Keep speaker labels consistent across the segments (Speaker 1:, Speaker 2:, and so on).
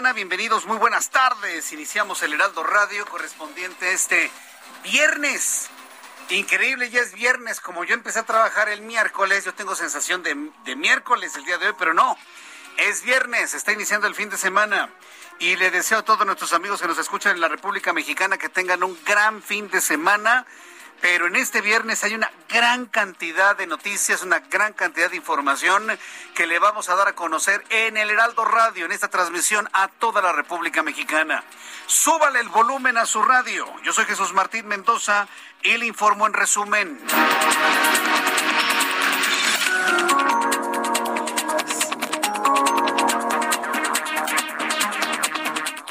Speaker 1: Mexicana. Bienvenidos, muy buenas tardes. Iniciamos el Heraldo Radio correspondiente este viernes. Increíble, ya es viernes. Como yo empecé a trabajar el miércoles, yo tengo sensación de, de miércoles el día de hoy, pero no. Es viernes, está iniciando el fin de semana. Y le deseo a todos nuestros amigos que nos escuchan en la República Mexicana que tengan un gran fin de semana. Pero en este viernes hay una gran cantidad de noticias, una gran cantidad de información que le vamos a dar a conocer en el Heraldo Radio, en esta transmisión a toda la República Mexicana. Súbale el volumen a su radio. Yo soy Jesús Martín Mendoza y le informo en resumen.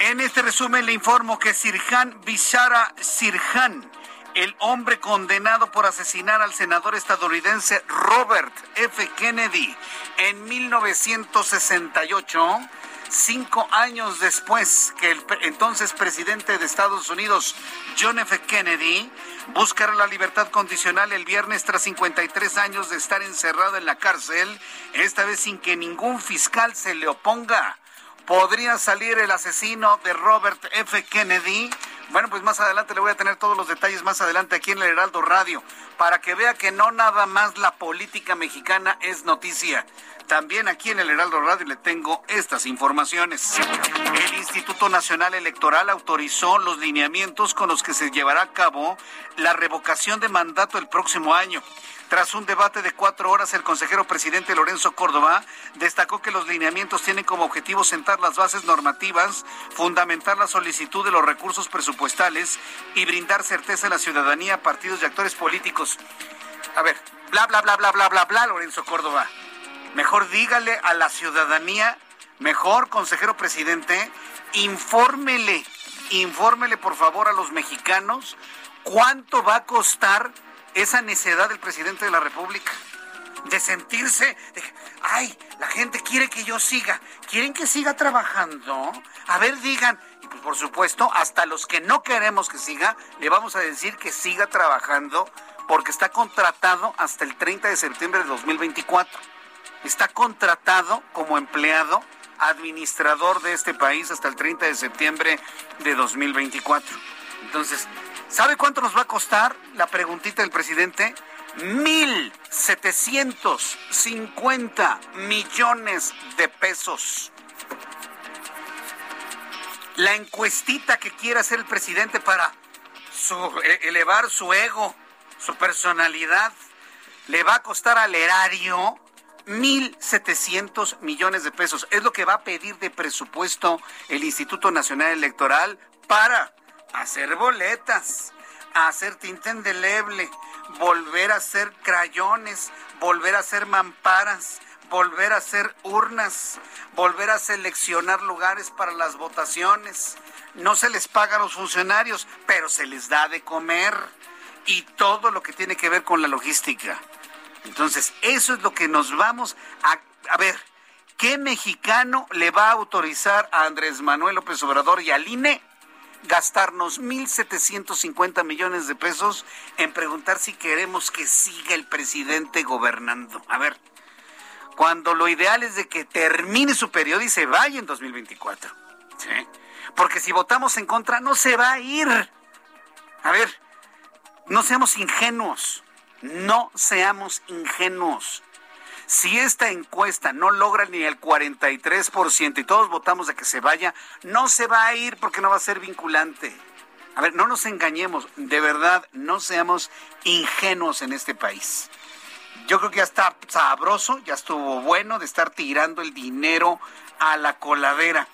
Speaker 1: En este resumen le informo que Sirhan Bishara Sirhan, el hombre condenado por asesinar al senador estadounidense Robert F. Kennedy en 1968, cinco años después que el entonces presidente de Estados Unidos, John F. Kennedy, buscara la libertad condicional el viernes tras 53 años de estar encerrado en la cárcel, esta vez sin que ningún fiscal se le oponga podría salir el asesino de Robert F. Kennedy. Bueno, pues más adelante le voy a tener todos los detalles más adelante aquí en el Heraldo Radio, para que vea que no nada más la política mexicana es noticia. También aquí en el Heraldo Radio le tengo estas informaciones. El Instituto Nacional Electoral autorizó los lineamientos con los que se llevará a cabo la revocación de mandato el próximo año. Tras un debate de cuatro horas, el consejero presidente Lorenzo Córdoba destacó que los lineamientos tienen como objetivo sentar las bases normativas, fundamentar la solicitud de los recursos presupuestales y brindar certeza a la ciudadanía, partidos y actores políticos. A ver, bla, bla, bla, bla, bla, bla, bla, Lorenzo Córdoba. Mejor dígale a la ciudadanía, mejor consejero presidente, infórmele, infórmele por favor a los mexicanos cuánto va a costar esa necedad del presidente de la República. De sentirse, ay, la gente quiere que yo siga, quieren que siga trabajando. A ver, digan, y pues por supuesto, hasta los que no queremos que siga, le vamos a decir que siga trabajando porque está contratado hasta el 30 de septiembre de 2024 está contratado como empleado administrador de este país hasta el 30 de septiembre de 2024. Entonces, ¿sabe cuánto nos va a costar la preguntita del presidente? 1.750 millones de pesos. La encuestita que quiere hacer el presidente para e- elevar su ego, su personalidad, le va a costar al erario 1.700 millones de pesos. Es lo que va a pedir de presupuesto el Instituto Nacional Electoral para hacer boletas, hacer tinta indeleble, volver a hacer crayones, volver a hacer mamparas, volver a hacer urnas, volver a seleccionar lugares para las votaciones. No se les paga a los funcionarios, pero se les da de comer y todo lo que tiene que ver con la logística. Entonces, eso es lo que nos vamos a... A ver, ¿qué mexicano le va a autorizar a Andrés Manuel López Obrador y al INE gastarnos 1.750 millones de pesos en preguntar si queremos que siga el presidente gobernando? A ver, cuando lo ideal es de que termine su periodo y se vaya en 2024. ¿sí? Porque si votamos en contra, no se va a ir. A ver, no seamos ingenuos. No seamos ingenuos. Si esta encuesta no logra ni el 43% y todos votamos de que se vaya, no se va a ir porque no va a ser vinculante. A ver, no nos engañemos, de verdad, no seamos ingenuos en este país. Yo creo que ya está sabroso, ya estuvo bueno de estar tirando el dinero a la coladera.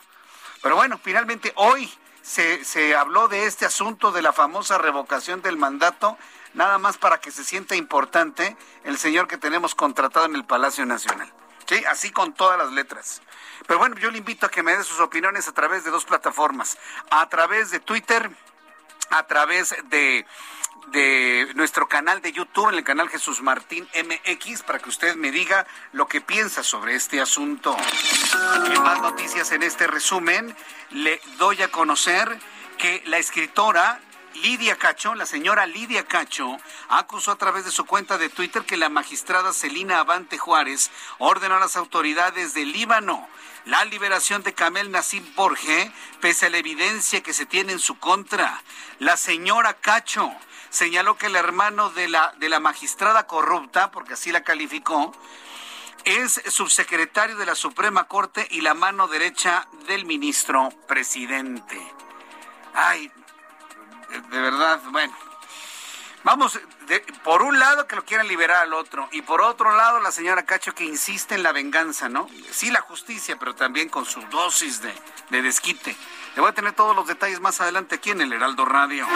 Speaker 1: Pero bueno, finalmente hoy se, se habló de este asunto de la famosa revocación del mandato nada más para que se sienta importante el señor que tenemos contratado en el Palacio Nacional. Sí, así con todas las letras. Pero bueno, yo le invito a que me dé sus opiniones a través de dos plataformas, a través de Twitter, a través de de nuestro canal de YouTube, en el canal Jesús Martín MX, para que usted me diga lo que piensa sobre este asunto. Más noticias en este resumen, le doy a conocer que la escritora Lidia Cacho, la señora Lidia Cacho, acusó a través de su cuenta de Twitter que la magistrada Celina Avante Juárez ordenó a las autoridades del Líbano la liberación de Camel Nassim Borge, pese a la evidencia que se tiene en su contra. La señora Cacho señaló que el hermano de la, de la magistrada corrupta, porque así la calificó, es subsecretario de la Suprema Corte y la mano derecha del ministro presidente. Ay, de verdad, bueno. Vamos, por un lado que lo quieran liberar al otro y por otro lado la señora Cacho que insiste en la venganza, ¿no? Sí, la justicia, pero también con su dosis de, de desquite. Le voy a tener todos los detalles más adelante aquí en el Heraldo Radio.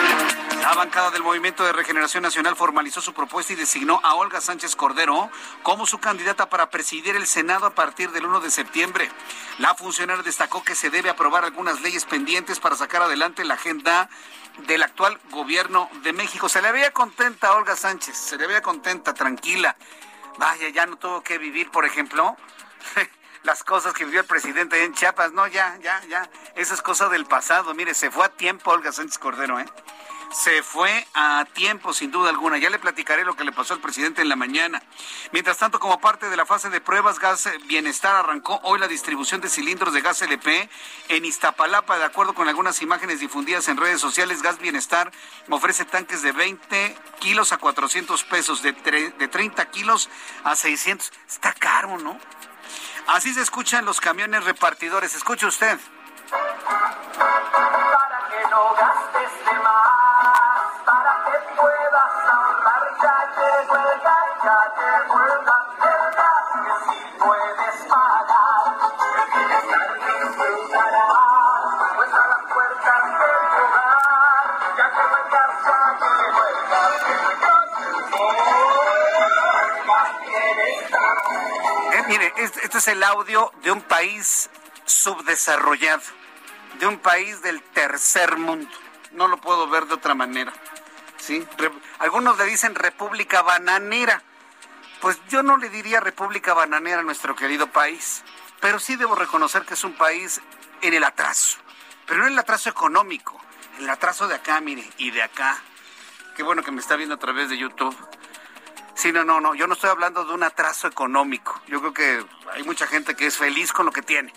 Speaker 1: La bancada del Movimiento de Regeneración Nacional formalizó su propuesta y designó a Olga Sánchez Cordero como su candidata para presidir el Senado a partir del 1 de septiembre. La funcionaria destacó que se debe aprobar algunas leyes pendientes para sacar adelante la agenda del actual gobierno de México. Se le veía contenta a Olga Sánchez, se le veía contenta, tranquila. Vaya, ya no tuvo que vivir, por ejemplo, las cosas que vivió el presidente en Chiapas. No, ya, ya, ya. Esa es cosa del pasado. Mire, se fue a tiempo Olga Sánchez Cordero, ¿eh? se fue a tiempo, sin duda alguna. Ya le platicaré lo que le pasó al presidente en la mañana. Mientras tanto, como parte de la fase de pruebas, Gas Bienestar arrancó hoy la distribución de cilindros de gas LP en Iztapalapa. De acuerdo con algunas imágenes difundidas en redes sociales, Gas Bienestar ofrece tanques de 20 kilos a 400 pesos, de, de 30 kilos a 600. Está caro, ¿no? Así se escuchan los camiones repartidores. Escuche usted. Para que no gastes de más para que puedas ahorrar. Ya llegó el gas, ya llegó el gas, el gas que si puedes pagar. El bienestar disfrutará, pues a las puertas del hogar. Ya llegó el gas, ya llegó el gas, el mire, este, es el audio de un país subdesarrollado, de un país del tercer mundo. No lo puedo ver de otra manera. ¿sí? algunos le dicen República Bananera. Pues yo no le diría República Bananera a nuestro querido país, pero sí debo reconocer que es un país en el atraso, pero no en el atraso económico, en el atraso de acá, mire, y de acá. Qué bueno que me está viendo a través de YouTube. Sí, no, no, no, yo no estoy hablando de un atraso económico. Yo creo que hay mucha gente que es feliz con lo que tiene.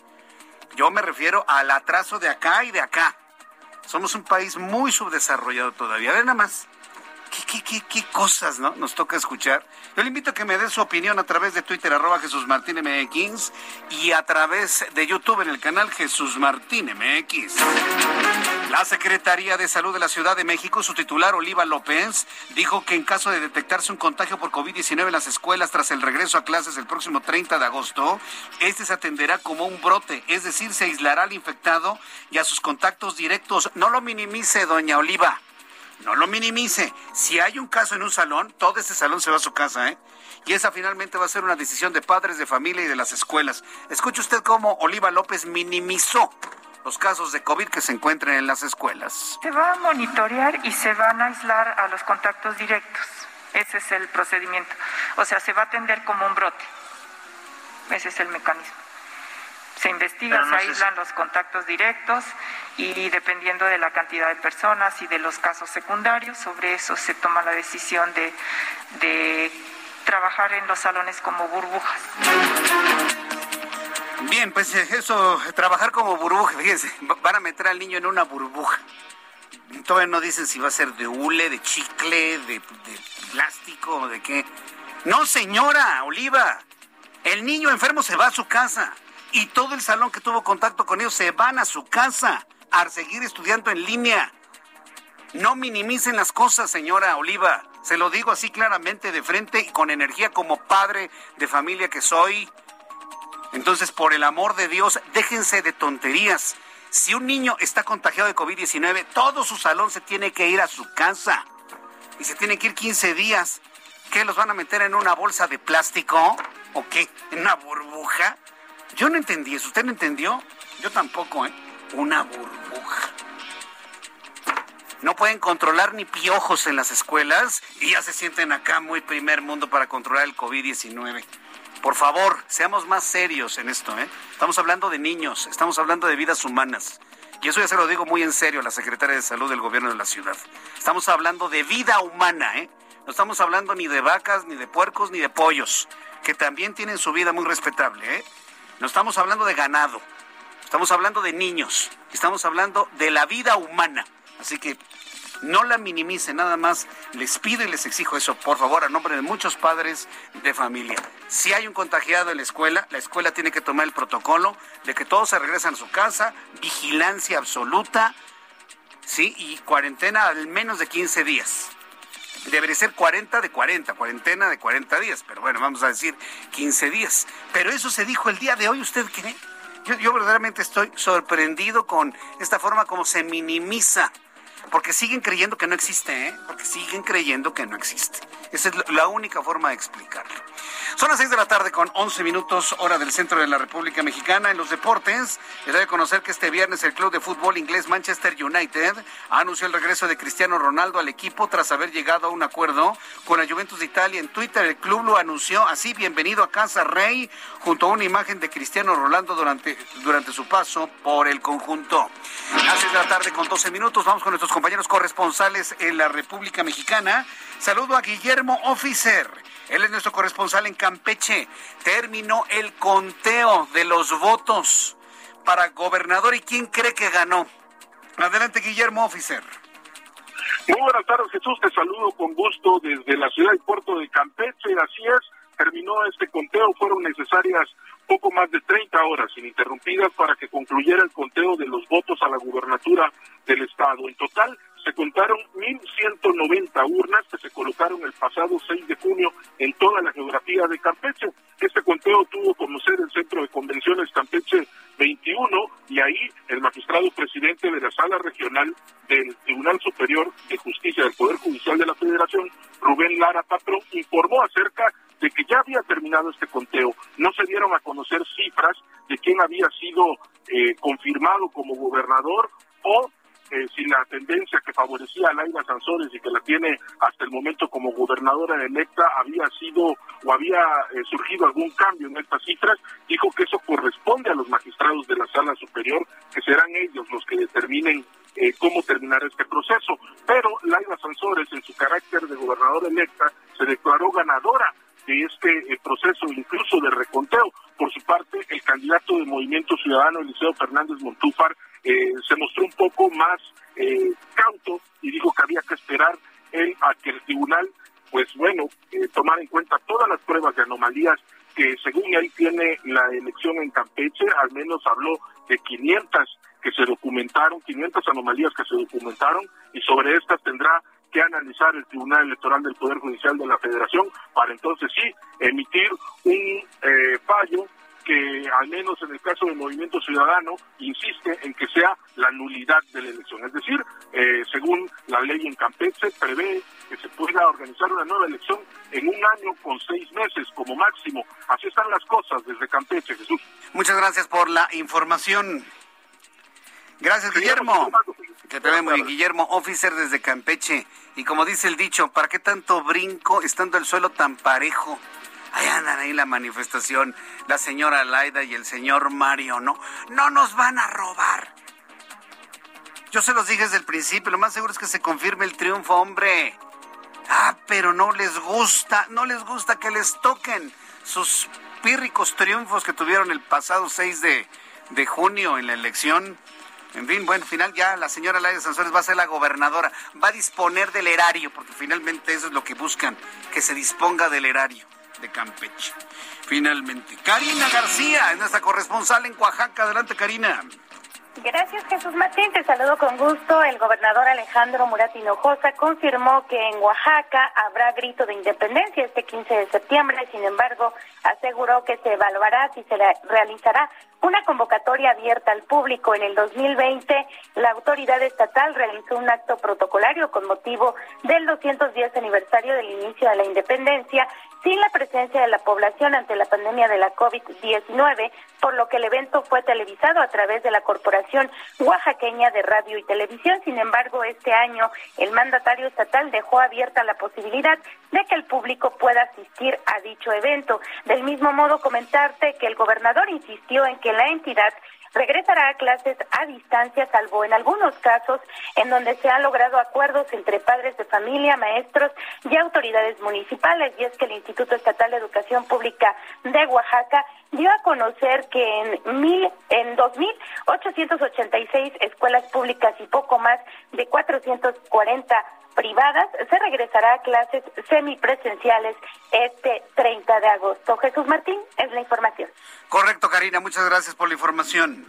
Speaker 1: Yo me refiero al atraso de acá y de acá. Somos un país muy subdesarrollado todavía. Ven nada más. ¿Qué, qué, qué, cosas ¿no? nos toca escuchar? Yo le invito a que me dé su opinión a través de Twitter, arroba Jesús Martín MX, y a través de YouTube en el canal Jesús Martín MX. La Secretaría de Salud de la Ciudad de México, su titular Oliva López, dijo que en caso de detectarse un contagio por COVID-19 en las escuelas tras el regreso a clases el próximo 30 de agosto, este se atenderá como un brote, es decir, se aislará al infectado y a sus contactos directos. No lo minimice, doña Oliva no lo minimice. Si hay un caso en un salón, todo ese salón se va a su casa, ¿eh? Y esa finalmente va a ser una decisión de padres, de familia y de las escuelas. Escuche usted cómo Oliva López minimizó los casos de COVID que se encuentran en las escuelas.
Speaker 2: Se va a monitorear y se van a aislar a los contactos directos. Ese es el procedimiento. O sea, se va a atender como un brote. Ese es el mecanismo. Se investigan, se aíslan los contactos directos y dependiendo de la cantidad de personas y de los casos secundarios, sobre eso se toma la decisión de, trabajar en los salones como burbujas.
Speaker 1: Bien, pues eh, eso, trabajar como burbuja, fíjense, van a meter al niño en una burbuja. Todavía no dicen si va a ser de hule, de chicle, de, de plástico, de qué. No, señora Oliva, el niño enfermo se va a su casa y todo el salón que tuvo contacto con ellos se van a su casa a seguir estudiando en línea. No minimicen las cosas, señora Oliva. Se lo digo así claramente de frente y con energía como padre de familia que soy. Entonces, por el amor de Dios, déjense de tonterías. Si un niño está contagiado de COVID-19, todo su salón se tiene que ir a su casa. Y se tiene que ir 15 días. ¿Qué los van a meter en una bolsa de plástico? ¿O qué? ¿En una burbuja? Yo no entendí eso. ¿Usted no entendió? Yo tampoco, ¿eh? Una burbuja. No pueden controlar ni piojos en las escuelas y ya se sienten acá muy primer mundo para controlar el COVID-19. Por favor, seamos más serios en esto, ¿eh? Estamos hablando de niños, estamos hablando de vidas humanas. Y eso ya se lo digo muy en serio a la secretaria de Salud del Gobierno de la Ciudad. Estamos hablando de vida humana, ¿eh? No estamos hablando ni de vacas, ni de puercos, ni de pollos, que también tienen su vida muy respetable, ¿eh? No estamos hablando de ganado, estamos hablando de niños, estamos hablando de la vida humana. Así que no la minimice, nada más les pido y les exijo eso, por favor, a nombre de muchos padres de familia. Si hay un contagiado en la escuela, la escuela tiene que tomar el protocolo de que todos se regresan a su casa, vigilancia absoluta, ¿sí? Y cuarentena al menos de 15 días. Debería ser 40 de 40, cuarentena de 40 días, pero bueno, vamos a decir 15 días. Pero eso se dijo el día de hoy, ¿usted cree? Yo, yo verdaderamente estoy sorprendido con esta forma como se minimiza porque siguen creyendo que no existe, ¿eh? Porque siguen creyendo que no existe. Esa es la única forma de explicarlo. Son las 6 de la tarde con 11 minutos hora del centro de la República Mexicana. En los deportes, les doy a conocer que este viernes el club de fútbol inglés Manchester United anunció el regreso de Cristiano Ronaldo al equipo tras haber llegado a un acuerdo con la Juventus de Italia. En Twitter el club lo anunció así, bienvenido a casa Rey, junto a una imagen de Cristiano Ronaldo durante, durante su paso por el conjunto. Las 6 de la tarde con 12 minutos, vamos con nuestros compañeros corresponsales en la República Mexicana. Saludo a Guillermo Officer. Él es nuestro corresponsal en Campeche. Terminó el conteo de los votos para gobernador y quién cree que ganó. Adelante, Guillermo Officer.
Speaker 3: Muy buenas tardes, Jesús. Te saludo con gusto desde la ciudad y puerto de Campeche. Así es, terminó este conteo. Fueron necesarias poco más de 30 horas ininterrumpidas para que concluyera el conteo de los votos a la gubernatura del Estado. En total, se contaron 1.190 urnas que se colocaron el pasado 6 de junio en toda la geografía de Campeche. Este conteo tuvo como sede el Centro de Convenciones Campeche 21 y ahí el magistrado presidente de la Sala Regional del Tribunal Superior de Justicia del Poder Judicial de la Federación, Rubén Lara Patrón, informó acerca de que ya había terminado este conteo. No se dieron a conocer cifras de quién había sido eh, confirmado como gobernador o eh, si la tendencia que favorecía a Laila Sansores y que la tiene hasta el momento como gobernadora electa había sido o había eh, surgido algún cambio en estas cifras, dijo que eso corresponde a los magistrados de la sala superior, que serán ellos los que determinen cómo terminar este proceso. Pero Laila Sansores, en su carácter de gobernadora electa, se declaró ganadora de este proceso incluso de reconteo. Por su parte, el candidato de Movimiento Ciudadano, Eliseo Fernández Montúfar, eh, se mostró un poco más eh, cauto y dijo que había que esperar él a que el tribunal, pues bueno, eh, tomara en cuenta todas las pruebas de anomalías que según él tiene la elección en Campeche, al menos habló de 500 que se documentaron, 500 anomalías que se documentaron y sobre estas tendrá que analizar el Tribunal Electoral del Poder Judicial de la Federación para entonces sí emitir un fallo que al menos en el caso del Movimiento Ciudadano insiste en que sea la nulidad de la elección. Es decir, eh, según la ley en Campeche, prevé que se pueda organizar una nueva elección en un año con seis meses como máximo. Así están las cosas desde Campeche, Jesús.
Speaker 1: Muchas gracias por la información. Gracias, Guillermo. Que te vemos bien, Guillermo, officer desde Campeche. Y como dice el dicho, ¿para qué tanto brinco estando el suelo tan parejo? Ahí andan ahí la manifestación, la señora Laida y el señor Mario, ¿no? No nos van a robar. Yo se los dije desde el principio, lo más seguro es que se confirme el triunfo, hombre. Ah, pero no les gusta, no les gusta que les toquen sus pírricos triunfos que tuvieron el pasado 6 de, de junio en la elección. En fin, bueno, final ya la señora Laia Sansores va a ser la gobernadora, va a disponer del erario, porque finalmente eso es lo que buscan, que se disponga del erario de Campeche. Finalmente. Karina García es nuestra corresponsal en Oaxaca. Adelante, Karina.
Speaker 4: Gracias, Jesús Martín. Te saludo con gusto. El gobernador Alejandro Murat Hinojosa confirmó que en Oaxaca habrá grito de independencia este 15 de septiembre. Sin embargo, aseguró que se evaluará si se realizará una convocatoria abierta al público. En el 2020, la autoridad estatal realizó un acto protocolario con motivo del 210 aniversario del inicio de la independencia sin la presencia de la población ante la pandemia de la COVID-19, por lo que el evento fue televisado a través de la Corporación Oaxaqueña de Radio y Televisión. Sin embargo, este año el mandatario estatal dejó abierta la posibilidad de que el público pueda asistir a dicho evento. Del mismo modo, comentarte que el gobernador insistió en que la entidad regresará a clases a distancia, salvo en algunos casos en donde se han logrado acuerdos entre padres de familia, maestros y autoridades municipales. Y es que el Instituto Estatal de Educación Pública de Oaxaca dio a conocer que en mil, en 2.886 escuelas públicas y poco más de 440 privadas se regresará a clases semipresenciales este 30 de agosto. Jesús Martín, es la información.
Speaker 1: Correcto, Karina, muchas gracias por la información.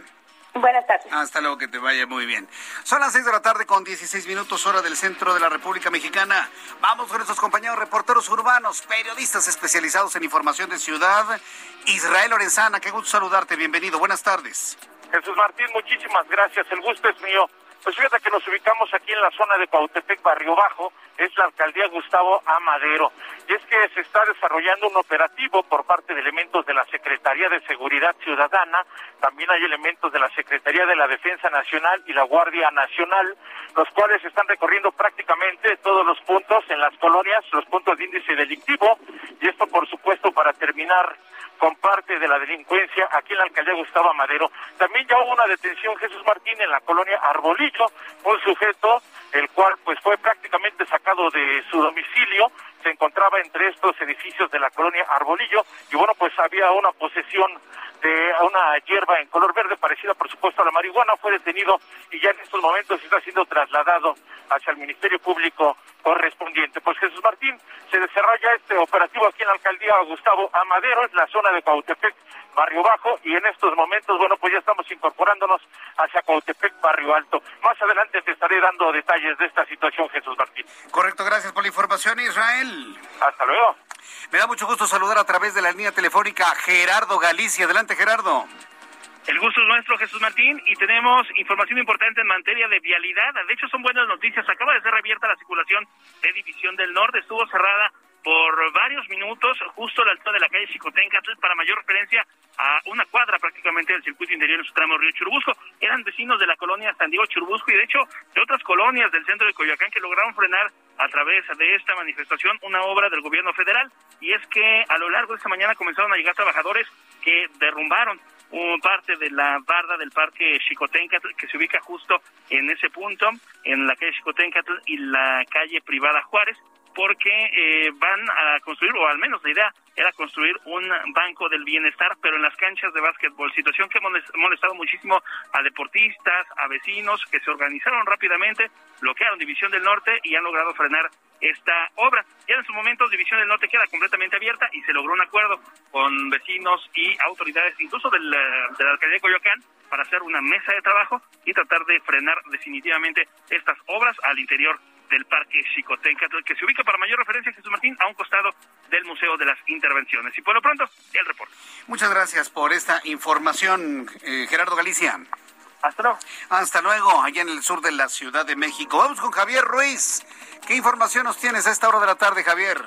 Speaker 4: Buenas tardes.
Speaker 1: Hasta luego, que te vaya muy bien. Son las 6 de la tarde con 16 minutos hora del centro de la República Mexicana. Vamos con nuestros compañeros reporteros urbanos, periodistas especializados en información de ciudad. Israel Lorenzana, qué gusto saludarte, bienvenido, buenas tardes.
Speaker 5: Jesús Martín, muchísimas gracias, el gusto es mío. Pues fíjate que nos ubicamos aquí en la zona de Cuautepec, Barrio Bajo, es la alcaldía Gustavo Amadero. Y es que se está desarrollando un operativo por parte de elementos de la Secretaría de Seguridad Ciudadana, también hay elementos de la Secretaría de la Defensa Nacional y la Guardia Nacional, los cuales están recorriendo prácticamente todos los puntos en las colonias, los puntos de índice delictivo, y esto por supuesto para terminar con parte de la delincuencia aquí en la alcaldía Gustavo Amadero. También ya hubo una detención Jesús Martín en la colonia Un sujeto el cual pues fue prácticamente sacado de su domicilio, se encontraba entre estos edificios de la colonia Arbolillo y bueno pues había una posesión de una hierba en color verde parecida por supuesto a la marihuana, fue detenido y ya en estos momentos está siendo trasladado hacia el Ministerio Público correspondiente. Pues Jesús Martín, se desarrolla este operativo aquí en la alcaldía Gustavo Amadero, en la zona de Cautepec, Barrio Bajo, y en estos momentos, bueno, pues ya estamos incorporándonos hacia Cautepec, Barrio Alto. Más adelante te estaré dando detalles de esta situación, Jesús Martín.
Speaker 1: Correcto, gracias por la información, Israel.
Speaker 5: Hasta luego.
Speaker 1: Me da mucho gusto saludar a través de la línea telefónica a Gerardo Galicia. Adelante, Gerardo.
Speaker 6: El gusto es nuestro, Jesús Martín, y tenemos información importante en materia de vialidad. De hecho, son buenas noticias. Acaba de ser reabierta la circulación de División del Norte. Estuvo cerrada por varios minutos justo a la altura de la calle Chicotencatl para mayor referencia a una cuadra prácticamente del circuito interior en su tramo Río Churubusco. Eran vecinos de la colonia San Diego Churubusco y de hecho de otras colonias del centro de Coyoacán que lograron frenar a través de esta manifestación una obra del gobierno federal y es que a lo largo de esta mañana comenzaron a llegar trabajadores que derrumbaron parte de la barda del parque Chicotencatl que se ubica justo en ese punto, en la calle Chicotencatl y la calle privada Juárez porque eh, van a construir, o al menos la idea era construir un banco del bienestar, pero en las canchas de básquetbol, situación que ha molestado muchísimo a deportistas, a vecinos que se organizaron rápidamente, bloquearon División del Norte y han logrado frenar esta obra. Ya en su momento División del Norte queda completamente abierta y se logró un acuerdo con vecinos y autoridades, incluso del, de la alcaldía de Coyoacán, para hacer una mesa de trabajo y tratar de frenar definitivamente estas obras al interior del Parque Xicoténcatl, que se ubica para mayor referencia, Jesús Martín, a un costado del Museo de las Intervenciones. Y por lo pronto, el reporte.
Speaker 1: Muchas gracias por esta información, eh, Gerardo Galicia.
Speaker 6: Hasta luego.
Speaker 1: Hasta luego, allá en el sur de la Ciudad de México. Vamos con Javier Ruiz. ¿Qué información nos tienes a esta hora de la tarde, Javier?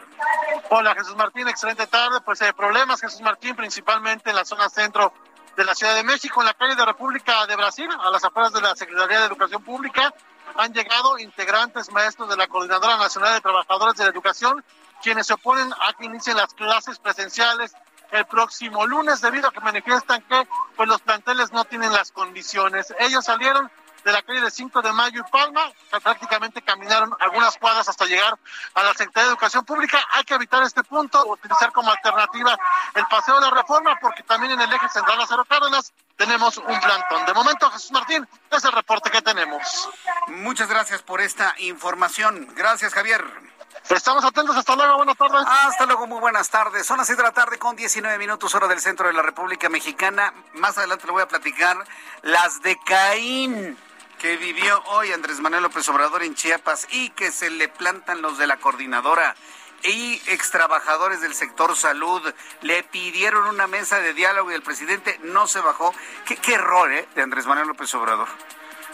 Speaker 7: Hola, Jesús Martín, excelente tarde. Pues hay eh, problemas, Jesús Martín, principalmente en la zona centro de la Ciudad de México, en la calle de República de Brasil, a las afueras de la Secretaría de Educación Pública han llegado integrantes maestros de la Coordinadora Nacional de Trabajadores de la Educación, quienes se oponen a que inicien las clases presenciales el próximo lunes debido a que manifiestan que pues los planteles no tienen las condiciones. Ellos salieron de la calle de 5 de Mayo y Palma. Prácticamente caminaron algunas cuadras hasta llegar a la Secretaría de Educación Pública. Hay que evitar este punto, utilizar como alternativa el Paseo de la Reforma, porque también en el eje central Lázaro Cárdenas tenemos un plantón. De momento, Jesús Martín, es el reporte que tenemos.
Speaker 1: Muchas gracias por esta información. Gracias, Javier.
Speaker 7: Estamos atentos, hasta luego, buenas tardes.
Speaker 1: Hasta luego, muy buenas tardes. Son las 6 de la tarde con 19 minutos hora del centro de la República Mexicana. Más adelante le voy a platicar las de Caín que vivió hoy Andrés Manuel López Obrador en Chiapas y que se le plantan los de la coordinadora y extrabajadores del sector salud le pidieron una mesa de diálogo y el presidente no se bajó. Qué, error, ¿eh? De Andrés Manuel López Obrador.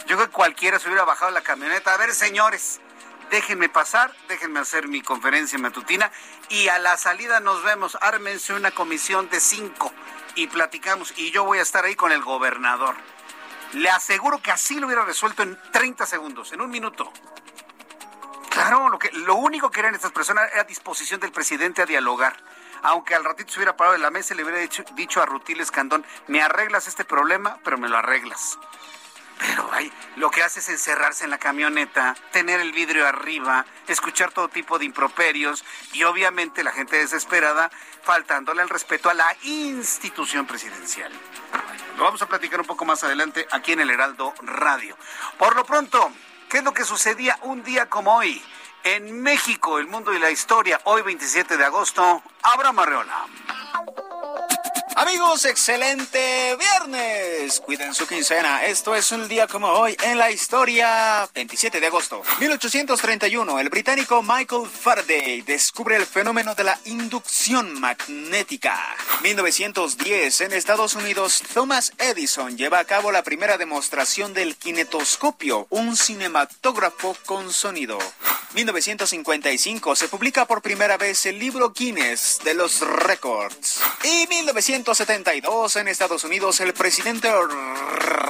Speaker 1: Yo creo que cualquiera se hubiera bajado la camioneta. A ver, señores, déjenme pasar, déjenme hacer mi conferencia matutina y a la salida nos vemos. Ármense una comisión de cinco y platicamos. Y yo voy a estar ahí con el gobernador. Le aseguro que así lo hubiera resuelto en 30 segundos, en un minuto. Claro, lo, único que eran estas personas era disposición del presidente a dialogar. Aunque al ratito se hubiera parado de la mesa y le hubiera dicho, a Rutil Escandón, me arreglas este problema, pero me lo arreglas. Pero ay, lo que hace es encerrarse en la camioneta, tener el vidrio arriba, escuchar todo tipo de improperios y obviamente la gente desesperada faltándole el respeto a la institución presidencial. Lo vamos a platicar un poco más adelante aquí en el Heraldo Radio. Por lo pronto, ¿Qué es lo que sucedía un día como hoy? En México, el mundo y la historia, hoy 27 de agosto, Abraham Arreola.
Speaker 8: Amigos, excelente viernes. Cuiden su quincena. Esto es un día como hoy en la historia. 27 de agosto. 1831. El británico Michael Faraday descubre el fenómeno de la inducción magnética. 1910. En Estados Unidos, Thomas Edison lleva a cabo la primera demostración del kinetoscopio, un cinematógrafo con sonido. 1955. Se publica por primera vez el libro Guinness de los récords. Y 1900 1972 en Estados Unidos, el presidente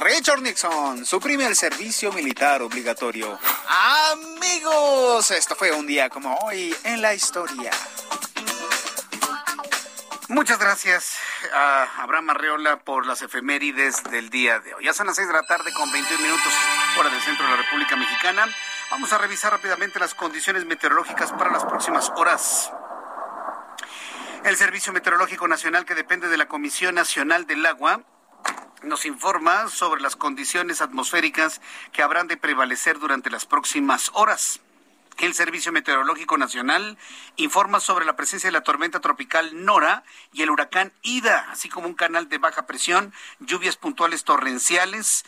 Speaker 8: Richard Nixon suprime el servicio militar obligatorio. Amigos, esto fue un día como hoy en la historia.
Speaker 1: Muchas gracias a Abraham Arreola por las efemérides del día de hoy. Ya son las 6 de la tarde con 21 minutos hora del centro de la República Mexicana. Vamos a revisar rápidamente las condiciones meteorológicas para las próximas horas. El Servicio Meteorológico Nacional, que depende de la Comisión Nacional del Agua, nos informa sobre las condiciones atmosféricas que habrán de prevalecer durante las próximas horas. El Servicio Meteorológico Nacional informa sobre la presencia de la tormenta tropical Nora y el huracán Ida, así como un canal de baja presión, lluvias puntuales torrenciales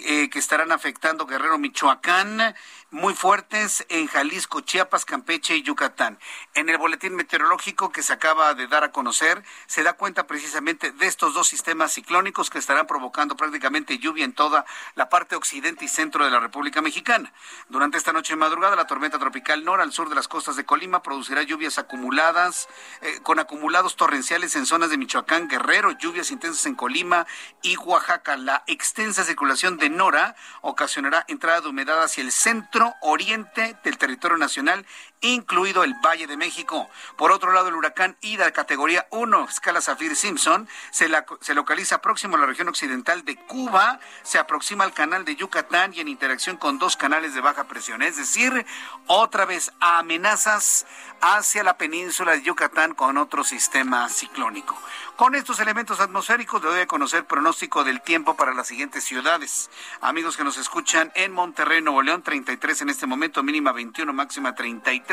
Speaker 1: eh, que estarán afectando Guerrero, Michoacán, muy fuertes en Jalisco, Chiapas, Campeche y Yucatán. En el boletín meteorológico que se acaba de dar a conocer, se da cuenta precisamente de estos dos sistemas ciclónicos que estarán provocando prácticamente lluvia en toda la parte occidente y centro de la República Mexicana. Durante esta noche de madrugada, la tormenta tropical Nora al sur de las costas de Colima producirá lluvias acumuladas, eh, con acumulados torrenciales en zonas de Michoacán, Guerrero, lluvias intensas en Colima y Oaxaca. La extensa circulación de Nora ocasionará entrada de humedad hacia el centro oriente del territorio nacional, incluido el Valle de México. Por otro lado, el huracán Ida, categoría 1, escala Zafir Simpson, se, se localiza próximo a la región occidental de Cuba, se aproxima al canal de Yucatán y en interacción con dos canales de baja presión. Es decir, otra vez amenazas hacia la península de Yucatán con otro sistema ciclónico. Con estos elementos atmosféricos le doy a conocer pronóstico del tiempo para las siguientes ciudades. Amigos que nos escuchan en Monterrey, Nuevo León, 33 en este momento, mínima 21, máxima 33.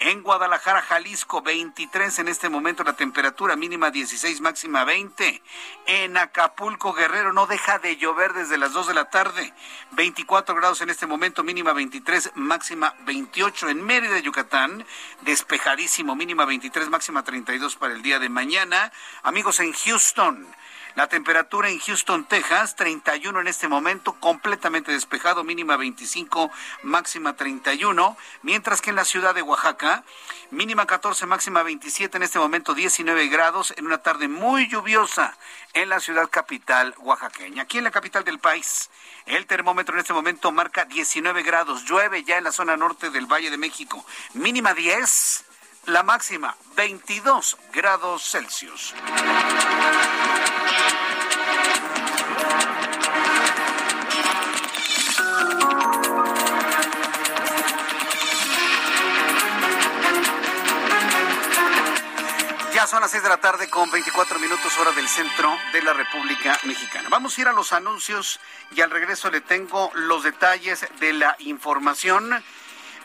Speaker 1: En Guadalajara, Jalisco, 23 en este momento, la temperatura mínima 16, máxima 20. En Acapulco, Guerrero, no deja de llover desde las 2 de la tarde, 24 grados en este momento, mínima 23, máxima 28. En Mérida, Yucatán, despejadísimo, mínima 23, máxima 32 para el día de mañana. Amigos, en Houston, la temperatura en Houston, Texas, 31 en este momento, completamente despejado, mínima 25, máxima 31, mientras que en la ciudad de Oaxaca, mínima 14, máxima 27, en este momento 19 grados, en una tarde muy lluviosa en la ciudad capital oaxaqueña. Aquí en la capital del país, el termómetro en este momento marca 19 grados, llueve ya en la zona norte del Valle de México, mínima 10 la máxima 22 grados Celsius. Con 24 minutos hora del centro de la República Mexicana. Vamos a ir a los anuncios y al regreso le tengo los detalles de la información.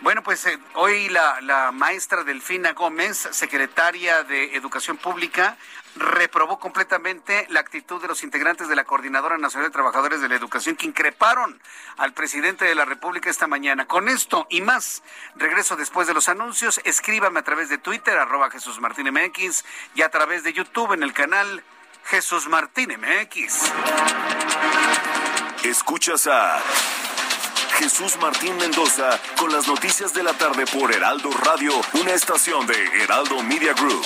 Speaker 1: Bueno, pues eh, hoy la, la maestra Delfina Gómez, secretaria de Educación Pública, reprobó completamente la actitud de los integrantes de la Coordinadora Nacional de Trabajadores de la Educación que increparon al presidente de la República esta mañana. Con esto y más, regreso después de los anuncios. Escríbame a través de Twitter, arroba Jesús Martín MX, y a través de YouTube en el canal Jesús Martín MX.
Speaker 9: Escuchas a Jesús Martín Mendoza con las noticias de la tarde por Heraldo Radio, una estación de Heraldo Media Group.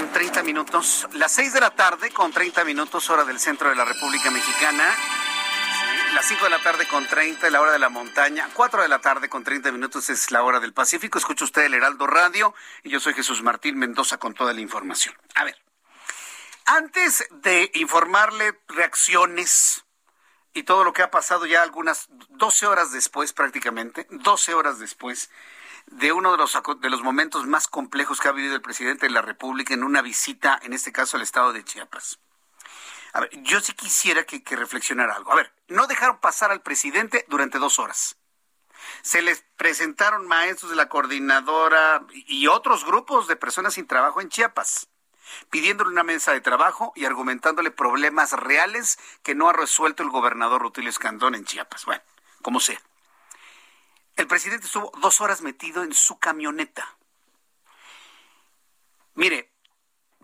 Speaker 1: Con 30 minutos. Las 6 de la tarde con 30 minutos, hora del centro de la República Mexicana. Las 5 de la tarde con 30, la hora de la montaña. 4 de la tarde con 30 minutos es la hora del Pacífico. Escucha usted el Heraldo Radio y yo soy Jesús Martín Mendoza con toda la información. A ver, antes de informarle reacciones y todo lo que ha pasado ya algunas 12 horas después prácticamente, 12 horas después de uno de los, de los momentos más complejos que ha vivido el presidente de la República en una visita, en este caso al estado de Chiapas. A ver, yo sí quisiera que, que reflexionara algo. A ver, no dejaron pasar al presidente durante dos horas. Se les presentaron maestros de la coordinadora y otros grupos de personas sin trabajo en Chiapas, pidiéndole una mesa de trabajo y argumentándole problemas reales que no ha resuelto el gobernador Rutilio Escandón en Chiapas. Bueno, como sea. El presidente estuvo dos horas metido en su camioneta. Mire,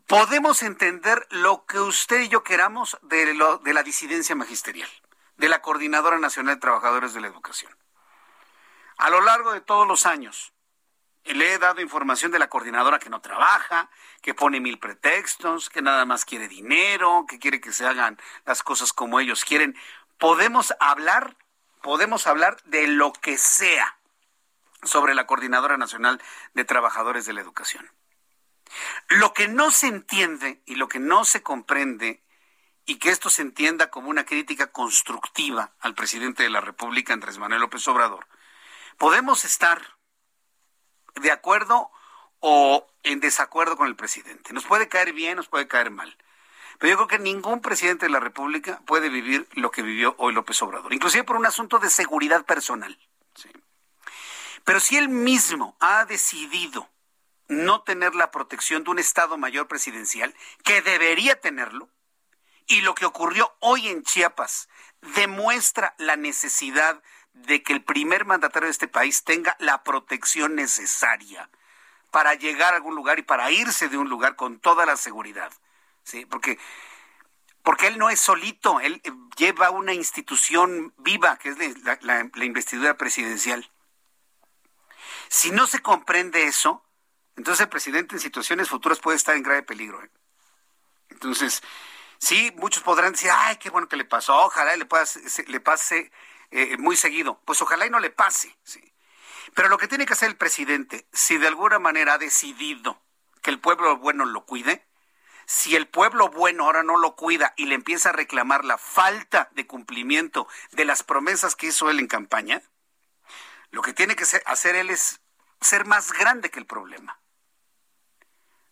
Speaker 1: podemos entender lo que usted y yo queramos de, la disidencia magisterial, de la Coordinadora Nacional de Trabajadores de la Educación. A lo largo de todos los años, le he dado información de la coordinadora que no trabaja, que pone mil pretextos, que nada más quiere dinero, que quiere que se hagan las cosas como ellos quieren. Podemos hablar podemos hablar de lo que sea sobre la Coordinadora Nacional de Trabajadores de la Educación. Lo que no se entiende y lo que no se comprende y que esto se entienda como una crítica constructiva al presidente de la República, Andrés Manuel López Obrador, podemos estar de acuerdo o en desacuerdo con el presidente. Nos puede caer bien, nos puede caer mal. Pero yo creo que ningún presidente de la República puede vivir lo que vivió hoy López Obrador, inclusive por un asunto de seguridad personal. Pero si él mismo ha decidido no tener la protección de un Estado Mayor presidencial, que debería tenerlo, y lo que ocurrió hoy en Chiapas demuestra la necesidad de que el primer mandatario de este país tenga la protección necesaria para llegar a algún lugar y para irse de un lugar con toda la seguridad. ¿Sí? Porque, porque él no es solito, él eh, lleva una institución viva, que es la, investidura presidencial. Si no se comprende eso, entonces el presidente en situaciones futuras puede estar en grave peligro. ¿eh? Entonces, sí, muchos podrán decir, ay, qué bueno que le pasó, ojalá le, pase, le pase eh, muy seguido. Pues ojalá y no le pase. ¿sí? Pero lo que tiene que hacer el presidente, si de alguna manera ha decidido que el pueblo bueno lo cuide, si el pueblo bueno ahora no lo cuida y le empieza a reclamar la falta de cumplimiento de las promesas que hizo él en campaña, lo que tiene que hacer él es ser más grande que el problema.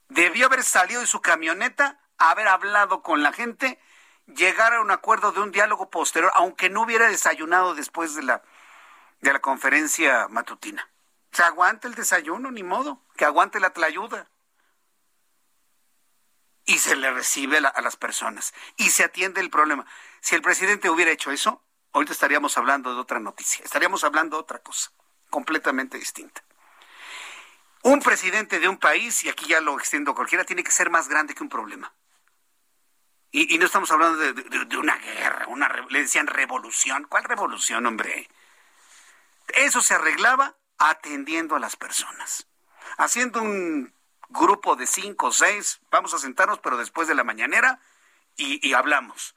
Speaker 1: Debió haber salido de su camioneta, haber hablado con la gente, llegar a un acuerdo de un diálogo posterior, aunque no hubiera desayunado después de la, de la conferencia matutina. Se aguante el desayuno, ni modo, que aguante la tlayuda. Y se le recibe a las personas y se atiende el problema. Si el presidente hubiera hecho eso, ahorita estaríamos hablando de otra noticia, estaríamos hablando de otra cosa, completamente distinta. Un presidente de un país, y aquí ya lo extiendo cualquiera, tiene que ser más grande que un problema. Y, no estamos hablando de, una guerra, una, le decían revolución. ¿Cuál revolución, hombre? Eso se arreglaba atendiendo a las personas, haciendo un grupo de cinco o seis, vamos a sentarnos, pero después de la mañanera, y, hablamos.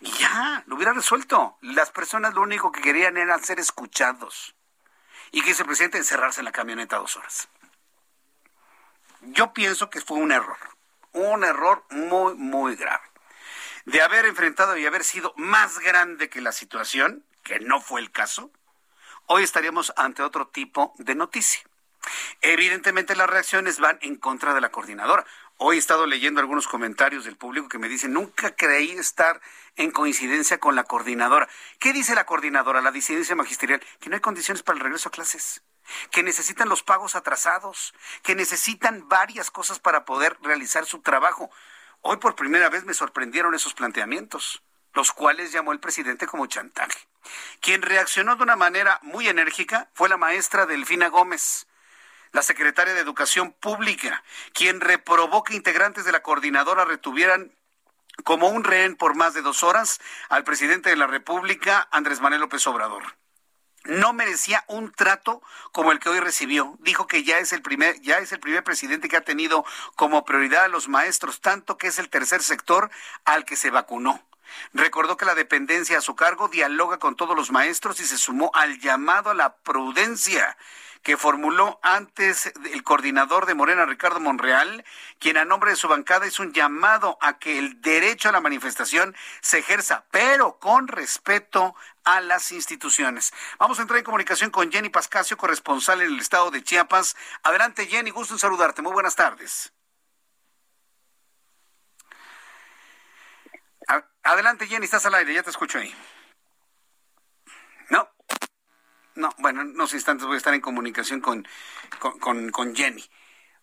Speaker 1: Ya, lo hubiera resuelto. Las personas lo único que querían era ser escuchados. Y que ese presidente encerrarse en la camioneta dos horas. Yo pienso que fue un error un error muy, muy grave. De haber enfrentado y haber sido más grande que la situación, que no fue el caso, hoy estaríamos ante otro tipo de noticia. Evidentemente las reacciones van en contra de la coordinadora. Hoy he estado leyendo algunos comentarios del público que me dicen, nunca creí estar en coincidencia con la coordinadora. ¿Qué dice la coordinadora, la disidencia magisterial? Que no hay condiciones para el regreso a clases que necesitan los pagos atrasados, que necesitan varias cosas para poder realizar su trabajo. Hoy por primera vez me sorprendieron esos planteamientos, los cuales llamó el presidente como chantaje. Quien reaccionó de una manera muy enérgica fue la maestra Delfina Gómez, la secretaria de Educación Pública, quien reprobó que integrantes de la coordinadora retuvieran como un rehén por más de dos horas al presidente de la República, Andrés Manuel López Obrador no merecía un trato como el que hoy recibió. Dijo que ya es el primer, ya es el primer presidente que ha tenido como prioridad a los maestros, tanto que es el tercer sector al que se vacunó. Recordó que la dependencia a su cargo dialoga con todos los maestros y se sumó al llamado a la prudencia que formuló antes el coordinador de Morena, Ricardo Monreal, quien a nombre de su bancada hizo un llamado a que el derecho a la manifestación se ejerza, pero con respeto a las instituciones. Vamos a entrar en comunicación con Jenny Pascasio, corresponsal en el estado de Chiapas. Adelante, Jenny, gusto en saludarte. Muy buenas tardes. Adelante, Jenny, estás al aire, ya te escucho ahí. No, no, bueno, en unos instantes voy a estar en comunicación con, con, Jenny.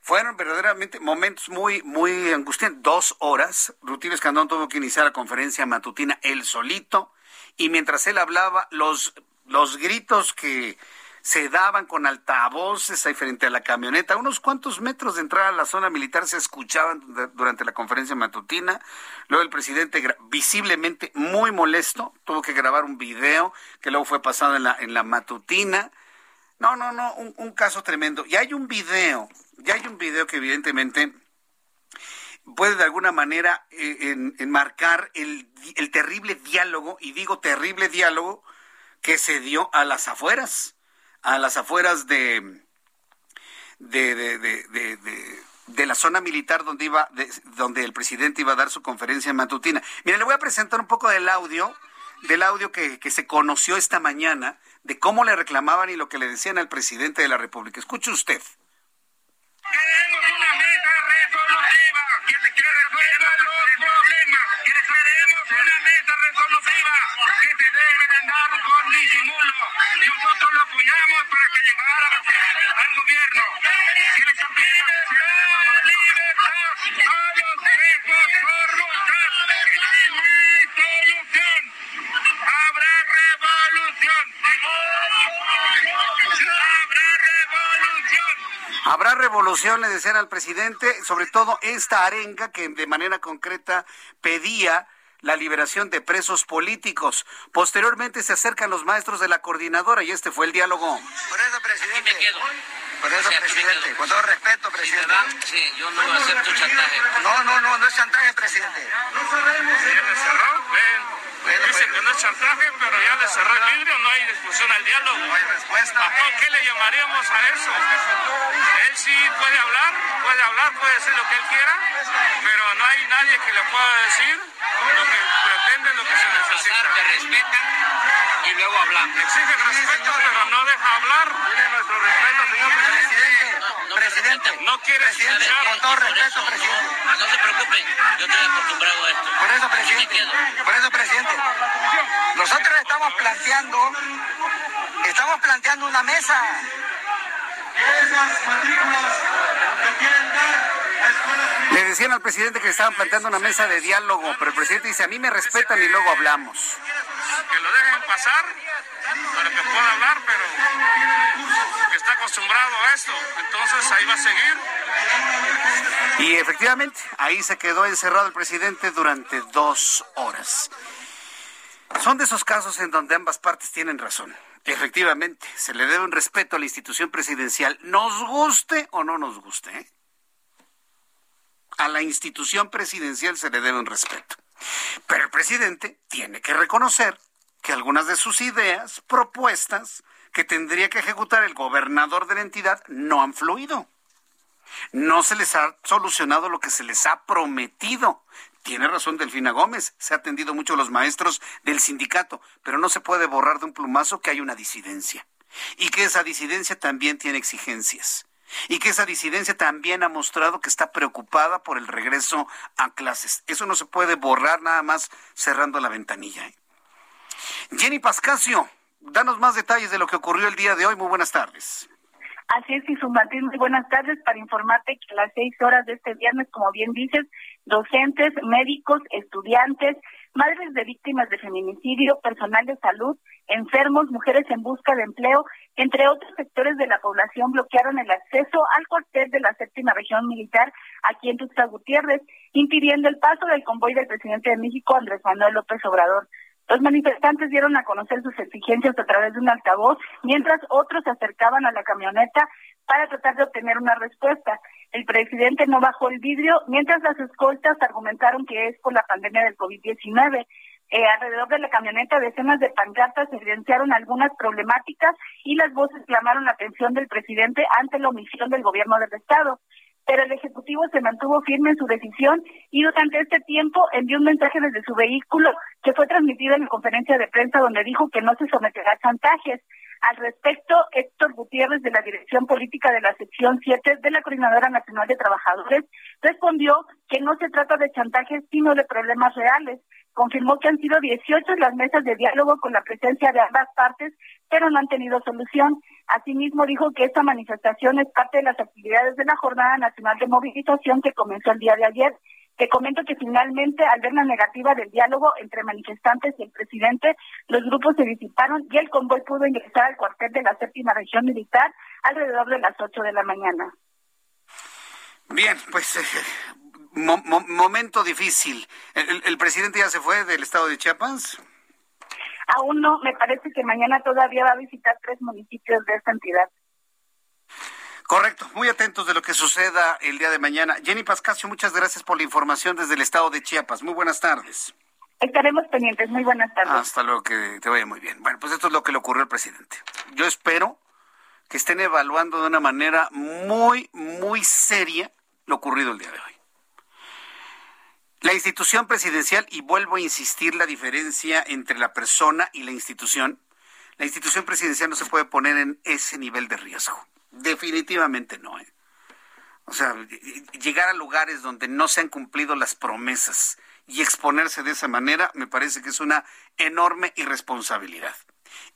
Speaker 1: Fueron verdaderamente momentos muy, muy angustiantes. Dos horas. Rutilio Escandón tuvo que iniciar la conferencia matutina él solito. Y mientras él hablaba, los, los gritos que se daban con altavoces ahí frente a la camioneta. Unos cuantos metros de entrada a la zona militar se escuchaban durante la conferencia matutina. Luego el presidente, visiblemente muy molesto, tuvo que grabar un video que luego fue pasado en la, en la matutina. No, no, no, un, caso tremendo. Y hay un video, ya hay un video que evidentemente puede de alguna manera eh, enmarcar el, el terrible diálogo, y digo terrible diálogo, que se dio a las afueras a las afueras de, de, de, de, la zona militar donde iba, donde el presidente iba a dar su conferencia matutina. Mire, le voy a presentar un poco del audio, del audio que, que se conoció esta mañana, de cómo le reclamaban y lo que le decían al presidente de la República. Escuche usted.
Speaker 10: Queremos una resolutiva que, que resuelva los problemas. Queremos una mesa resolutiva que se debe de andar con disimulo. Nosotros lo apoyamos para que llegara al gobierno. Que les libertad, libertad a los presos corruptos. Y no hay solución. Habrá revolución. Habrá revolución.
Speaker 1: Habrá revolución, le decían al presidente, sobre todo esta arenga que de manera concreta pedía la liberación de presos políticos. Posteriormente se acercan los maestros de la coordinadora y este fue el diálogo.
Speaker 11: Por eso, presidente. Por eso, presidente. Con todo respeto, presidente.
Speaker 12: sí, yo no acepto chantaje.
Speaker 11: No, no, no, no es chantaje, presidente.
Speaker 10: No sabemos. ¿Ya le cerró? Ven. Dice que no es chantaje, pero ya le cerró el vidrio, no hay discusión al diálogo.
Speaker 11: No hay respuesta.
Speaker 10: ¿Qué le llamaríamos a eso? Él sí puede hablar, puede hablar, puede decir lo que él quiera, pero no hay nadie que le pueda decir lo que pretende, lo que se necesita.
Speaker 12: Me respetan y luego hablamos.
Speaker 10: Exige respeto, pero no deja hablar. Tiene nuestro respeto, señor
Speaker 11: presidente. No, presidente,
Speaker 10: no quiere escuchar.
Speaker 11: Con todo respeto, presidente.
Speaker 12: No se preocupen, yo estoy acostumbrado a esto.
Speaker 11: Por eso, presidente. Por eso, presidente. Nosotros estamos planteando, estamos planteando una mesa.
Speaker 10: Esas matrículas que quieren dar
Speaker 1: Le decían al presidente que estaban planteando una mesa de diálogo, pero el presidente dice, a mí me respetan y luego hablamos.
Speaker 10: Que lo dejen pasar para que pueda hablar, pero que está acostumbrado a esto. Entonces ahí va a seguir.
Speaker 1: Y efectivamente, ahí se quedó encerrado el presidente durante dos horas. Son de esos casos en donde ambas partes tienen razón. Efectivamente, se le debe un respeto a la institución presidencial, nos guste o no nos guste. ¿eh? A la institución presidencial se le debe un respeto. Pero el presidente tiene que reconocer que algunas de sus ideas, propuestas que tendría que ejecutar el gobernador de la entidad no han fluido. No se les ha solucionado lo que se les ha prometido. Tiene razón Delfina Gómez, se ha atendido mucho a los maestros del sindicato, pero no se puede borrar de un plumazo que hay una disidencia y que esa disidencia también tiene exigencias y que esa disidencia también ha mostrado que está preocupada por el regreso a clases. Eso no se puede borrar nada más cerrando la ventanilla. ¿eh? Jenny Pascasio, danos más detalles de lo que ocurrió el día de hoy. Muy buenas tardes.
Speaker 13: Así es, Jesús Martín, muy buenas tardes para informarte que a las seis horas de este viernes, como bien dices, docentes, médicos, estudiantes, madres de víctimas de feminicidio, personal de salud, enfermos, mujeres en busca de empleo, entre otros sectores de la población bloquearon el acceso al cuartel de la séptima región militar aquí en Tuxtla Gutiérrez, impidiendo el paso del convoy del presidente de México, Andrés Manuel López Obrador. Los manifestantes dieron a conocer sus exigencias a través de un altavoz, mientras otros se acercaban a la camioneta para tratar de obtener una respuesta. El presidente no bajó el vidrio, mientras las escoltas argumentaron que es por la pandemia del COVID-19. Eh, alrededor de la camioneta decenas de pancartas evidenciaron algunas problemáticas y las voces clamaron la atención del presidente ante la omisión del gobierno del Estado pero el Ejecutivo se mantuvo firme en su decisión y durante este tiempo envió un mensaje desde su vehículo que fue transmitido en la conferencia de prensa donde dijo que no se someterá a chantajes. Al respecto, Héctor Gutiérrez de la Dirección Política de la Sección 7 de la Coordinadora Nacional de Trabajadores respondió que no se trata de chantajes sino de problemas reales. Confirmó que han sido 18 las mesas de diálogo con la presencia de ambas partes, pero no han tenido solución. Asimismo, dijo que esta manifestación es parte de las actividades de la Jornada Nacional de Movilización que comenzó el día de ayer. Te comento que finalmente, al ver la negativa del diálogo entre manifestantes y el presidente, los grupos se disiparon y el convoy pudo ingresar al cuartel de la séptima región militar alrededor de las 8 de la mañana.
Speaker 1: Bien, pues eh, momento difícil. ¿El, ¿El, presidente ya se fue del estado de Chiapas?
Speaker 13: Aún no, me parece que mañana todavía va a visitar tres municipios de esta entidad.
Speaker 1: Correcto, muy atentos de lo que suceda el día de mañana. Jenny Pascasio, muchas gracias por la información desde el estado de Chiapas. Muy buenas tardes.
Speaker 13: Estaremos pendientes. Muy buenas tardes.
Speaker 1: Hasta luego, que te vaya muy bien. Bueno, pues esto es lo que le ocurrió al presidente. Yo espero que estén evaluando de una manera muy, muy seria lo ocurrido el día de hoy. La institución presidencial, y vuelvo a insistir la diferencia entre la persona y la institución, la institución presidencial no se puede poner en ese nivel de riesgo. Definitivamente no. ¿eh? O sea, llegar a lugares donde no se han cumplido las promesas y exponerse de esa manera me parece que es una enorme irresponsabilidad.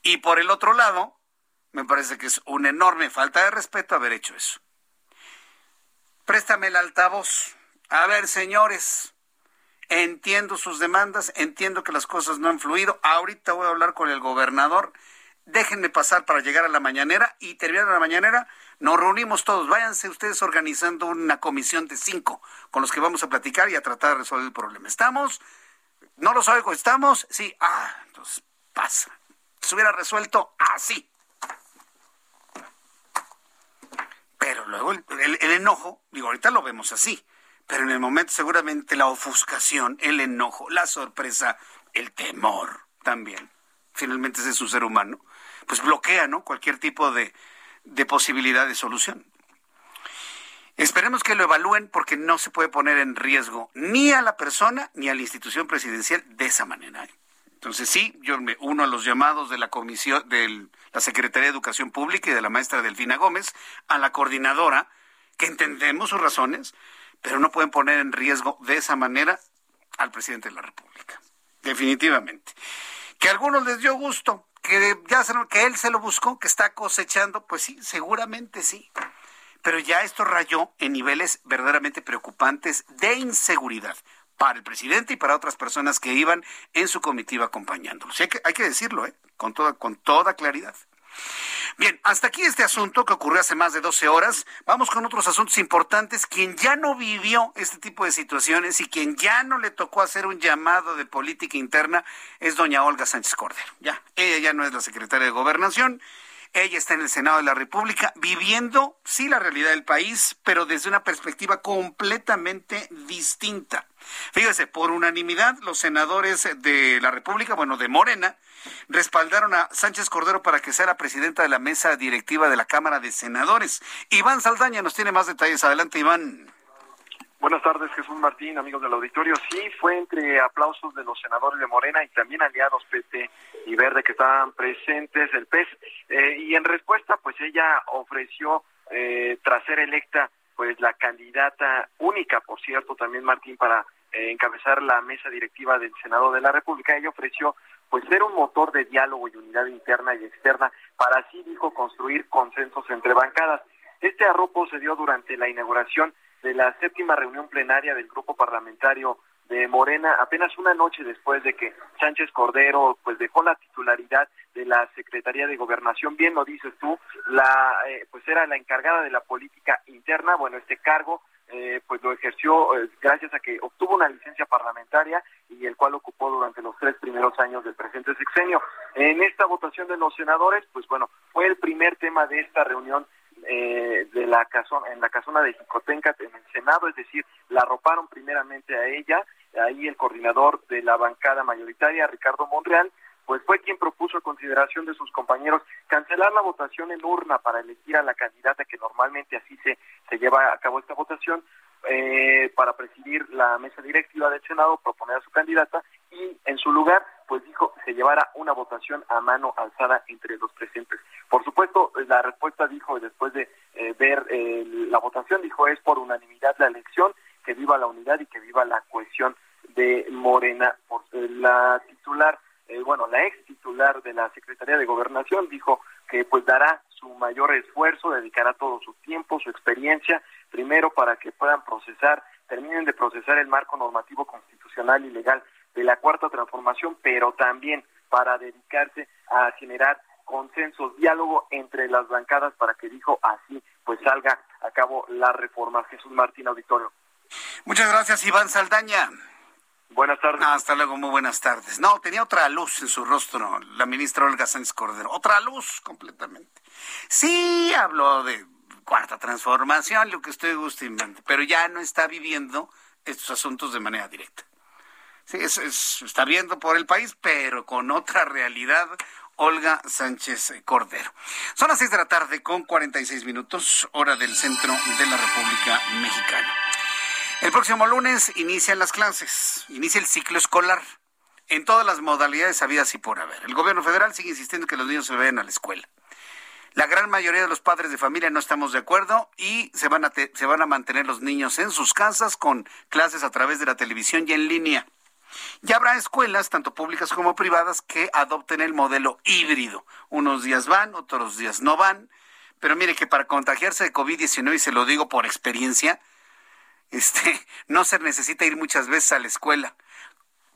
Speaker 1: Y por el otro lado, me parece que es una enorme falta de respeto haber hecho eso. Préstame el altavoz. A ver, señores, entiendo sus demandas, entiendo que las cosas no han fluido. Ahorita voy a hablar con el gobernador. Déjenme pasar para llegar a la mañanera y terminando la mañanera nos reunimos todos. Váyanse ustedes organizando una comisión de cinco con los que vamos a platicar y a tratar de resolver el problema. ¿Estamos? ¿No los oigo? ¿Estamos? Sí. Ah, entonces pasa. Se hubiera resuelto así. Pero luego el, el, el enojo, digo, ahorita lo vemos así pero en el momento seguramente la ofuscación, el enojo, la sorpresa, el temor también, finalmente ese es un ser humano, pues bloquea, ¿no? Cualquier tipo de, de posibilidad de solución. Esperemos que lo evalúen porque no se puede poner en riesgo ni a la persona ni a la institución presidencial de esa manera. Entonces sí, yo me uno a los llamados de la comisión de la Secretaría de Educación Pública y de la maestra Delfina Gómez, a la coordinadora, que entendemos sus razones, pero no pueden poner en riesgo de esa manera al presidente de la República. Definitivamente. Que a algunos les dio gusto, que ya se, que él se lo buscó, que está cosechando, pues sí, seguramente sí. Pero ya esto rayó en niveles verdaderamente preocupantes de inseguridad para el presidente y para otras personas que iban en su comitiva acompañándolo. hay, que, hay que decirlo, ¿eh? con, toda, con toda claridad. Bien, hasta aquí este asunto que ocurrió hace más de 12 horas. Vamos con otros asuntos importantes. Quien ya no vivió este tipo de situaciones y quien ya no le tocó hacer un llamado de política interna es doña Olga Sánchez Cordero. Ya, ella ya no es la secretaria de Gobernación. Ella está en el Senado de la República viviendo, sí, la realidad del país, pero desde una perspectiva completamente distinta. Fíjese, por unanimidad, los senadores de la República, bueno, de Morena, respaldaron a Sánchez Cordero para que sea la presidenta de la mesa directiva de la Cámara de Senadores. Iván Saldaña nos tiene más detalles. Adelante, Iván.
Speaker 14: Buenas tardes, Jesús Martín, amigos del auditorio. Sí, fue entre aplausos de los senadores de Morena y también aliados PT y Verde que estaban presentes, el PES. Eh, y en respuesta, pues ella ofreció, eh, tras ser electa, pues la candidata única, por cierto, también Martín, para eh, encabezar la mesa directiva del Senado de la República. Ella ofreció pues ser un motor de diálogo y unidad interna y externa para así dijo construir consensos entre bancadas. Este arropo se dio durante la inauguración de la séptima reunión plenaria del grupo parlamentario de Morena apenas una noche después de que Sánchez Cordero pues dejó la titularidad de la Secretaría de Gobernación, bien lo dices tú, la eh, pues era la encargada de la política interna, bueno, este cargo eh, pues lo ejerció eh, gracias a que obtuvo una licencia parlamentaria y el cual ocupó durante los tres primeros años del presente sexenio. En esta votación de los senadores, pues bueno, fue el primer tema de esta reunión eh, de la casona, en la casona de Jicotenca en el Senado, es decir, la arroparon primeramente a ella, ahí el coordinador de la bancada mayoritaria, Ricardo Monreal, pues fue quien propuso a consideración de sus compañeros cancelar la votación en urna para elegir a la candidata que normalmente así se, se lleva a cabo esta votación eh, para presidir la mesa directiva del Senado, proponer a su candidata y en su lugar, pues dijo, se llevara una votación a mano alzada entre los presentes. Por supuesto, la respuesta dijo, después de eh, ver eh, la votación, dijo, es por unanimidad la elección, que viva la unidad y que viva la cohesión de Morena. Por, la titular eh, bueno, la ex titular de la Secretaría de Gobernación dijo que pues dará su mayor esfuerzo, dedicará todo su tiempo, su experiencia, primero para que puedan procesar, terminen de procesar el marco normativo constitucional y legal de la cuarta transformación, pero también para dedicarse a generar consensos, diálogo entre las bancadas para que dijo así pues salga a cabo la reforma. Jesús Martín Auditorio.
Speaker 1: Muchas gracias, Iván Saldaña.
Speaker 14: Buenas tardes.
Speaker 1: hasta luego, muy buenas tardes. No, tenía otra luz en su rostro, la ministra Olga Sánchez Cordero. Otra luz completamente. Sí, habló de cuarta transformación, lo que usted guste invente, pero ya no está viviendo estos asuntos de manera directa. Sí, es, está viendo por el país, pero con otra realidad, Olga Sánchez Cordero. Son las seis de la tarde con 46 minutos, hora del centro de la República Mexicana. El próximo lunes inician las clases, inicia el ciclo escolar en todas las modalidades habidas y por haber. El gobierno federal sigue insistiendo que los niños se vayan a la escuela. La gran mayoría de los padres de familia no estamos de acuerdo y se van a, se van a mantener los niños en sus casas con clases a través de la televisión y en línea. Ya habrá escuelas, tanto públicas como privadas, que adopten el modelo híbrido. Unos días van, otros días no van. Pero mire que para contagiarse de COVID-19, y se lo digo por experiencia, este, no se necesita ir muchas veces a la escuela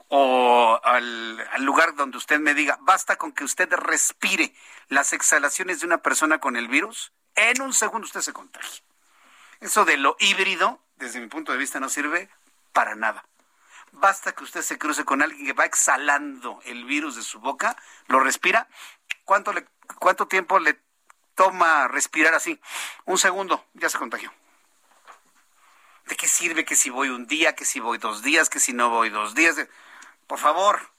Speaker 1: o al, lugar donde usted me diga, basta con que usted respire las exhalaciones de una persona con el virus, en un segundo usted se contagia. Eso de lo híbrido, desde mi punto de vista, no sirve para nada. Basta que usted se cruce con alguien que va exhalando el virus de su boca, lo respira. ¿Cuánto, le, cuánto tiempo le toma respirar así? Un segundo, ya se contagió. ¿De qué sirve que si voy un día, que si voy dos días, que si no voy dos días? Por favor,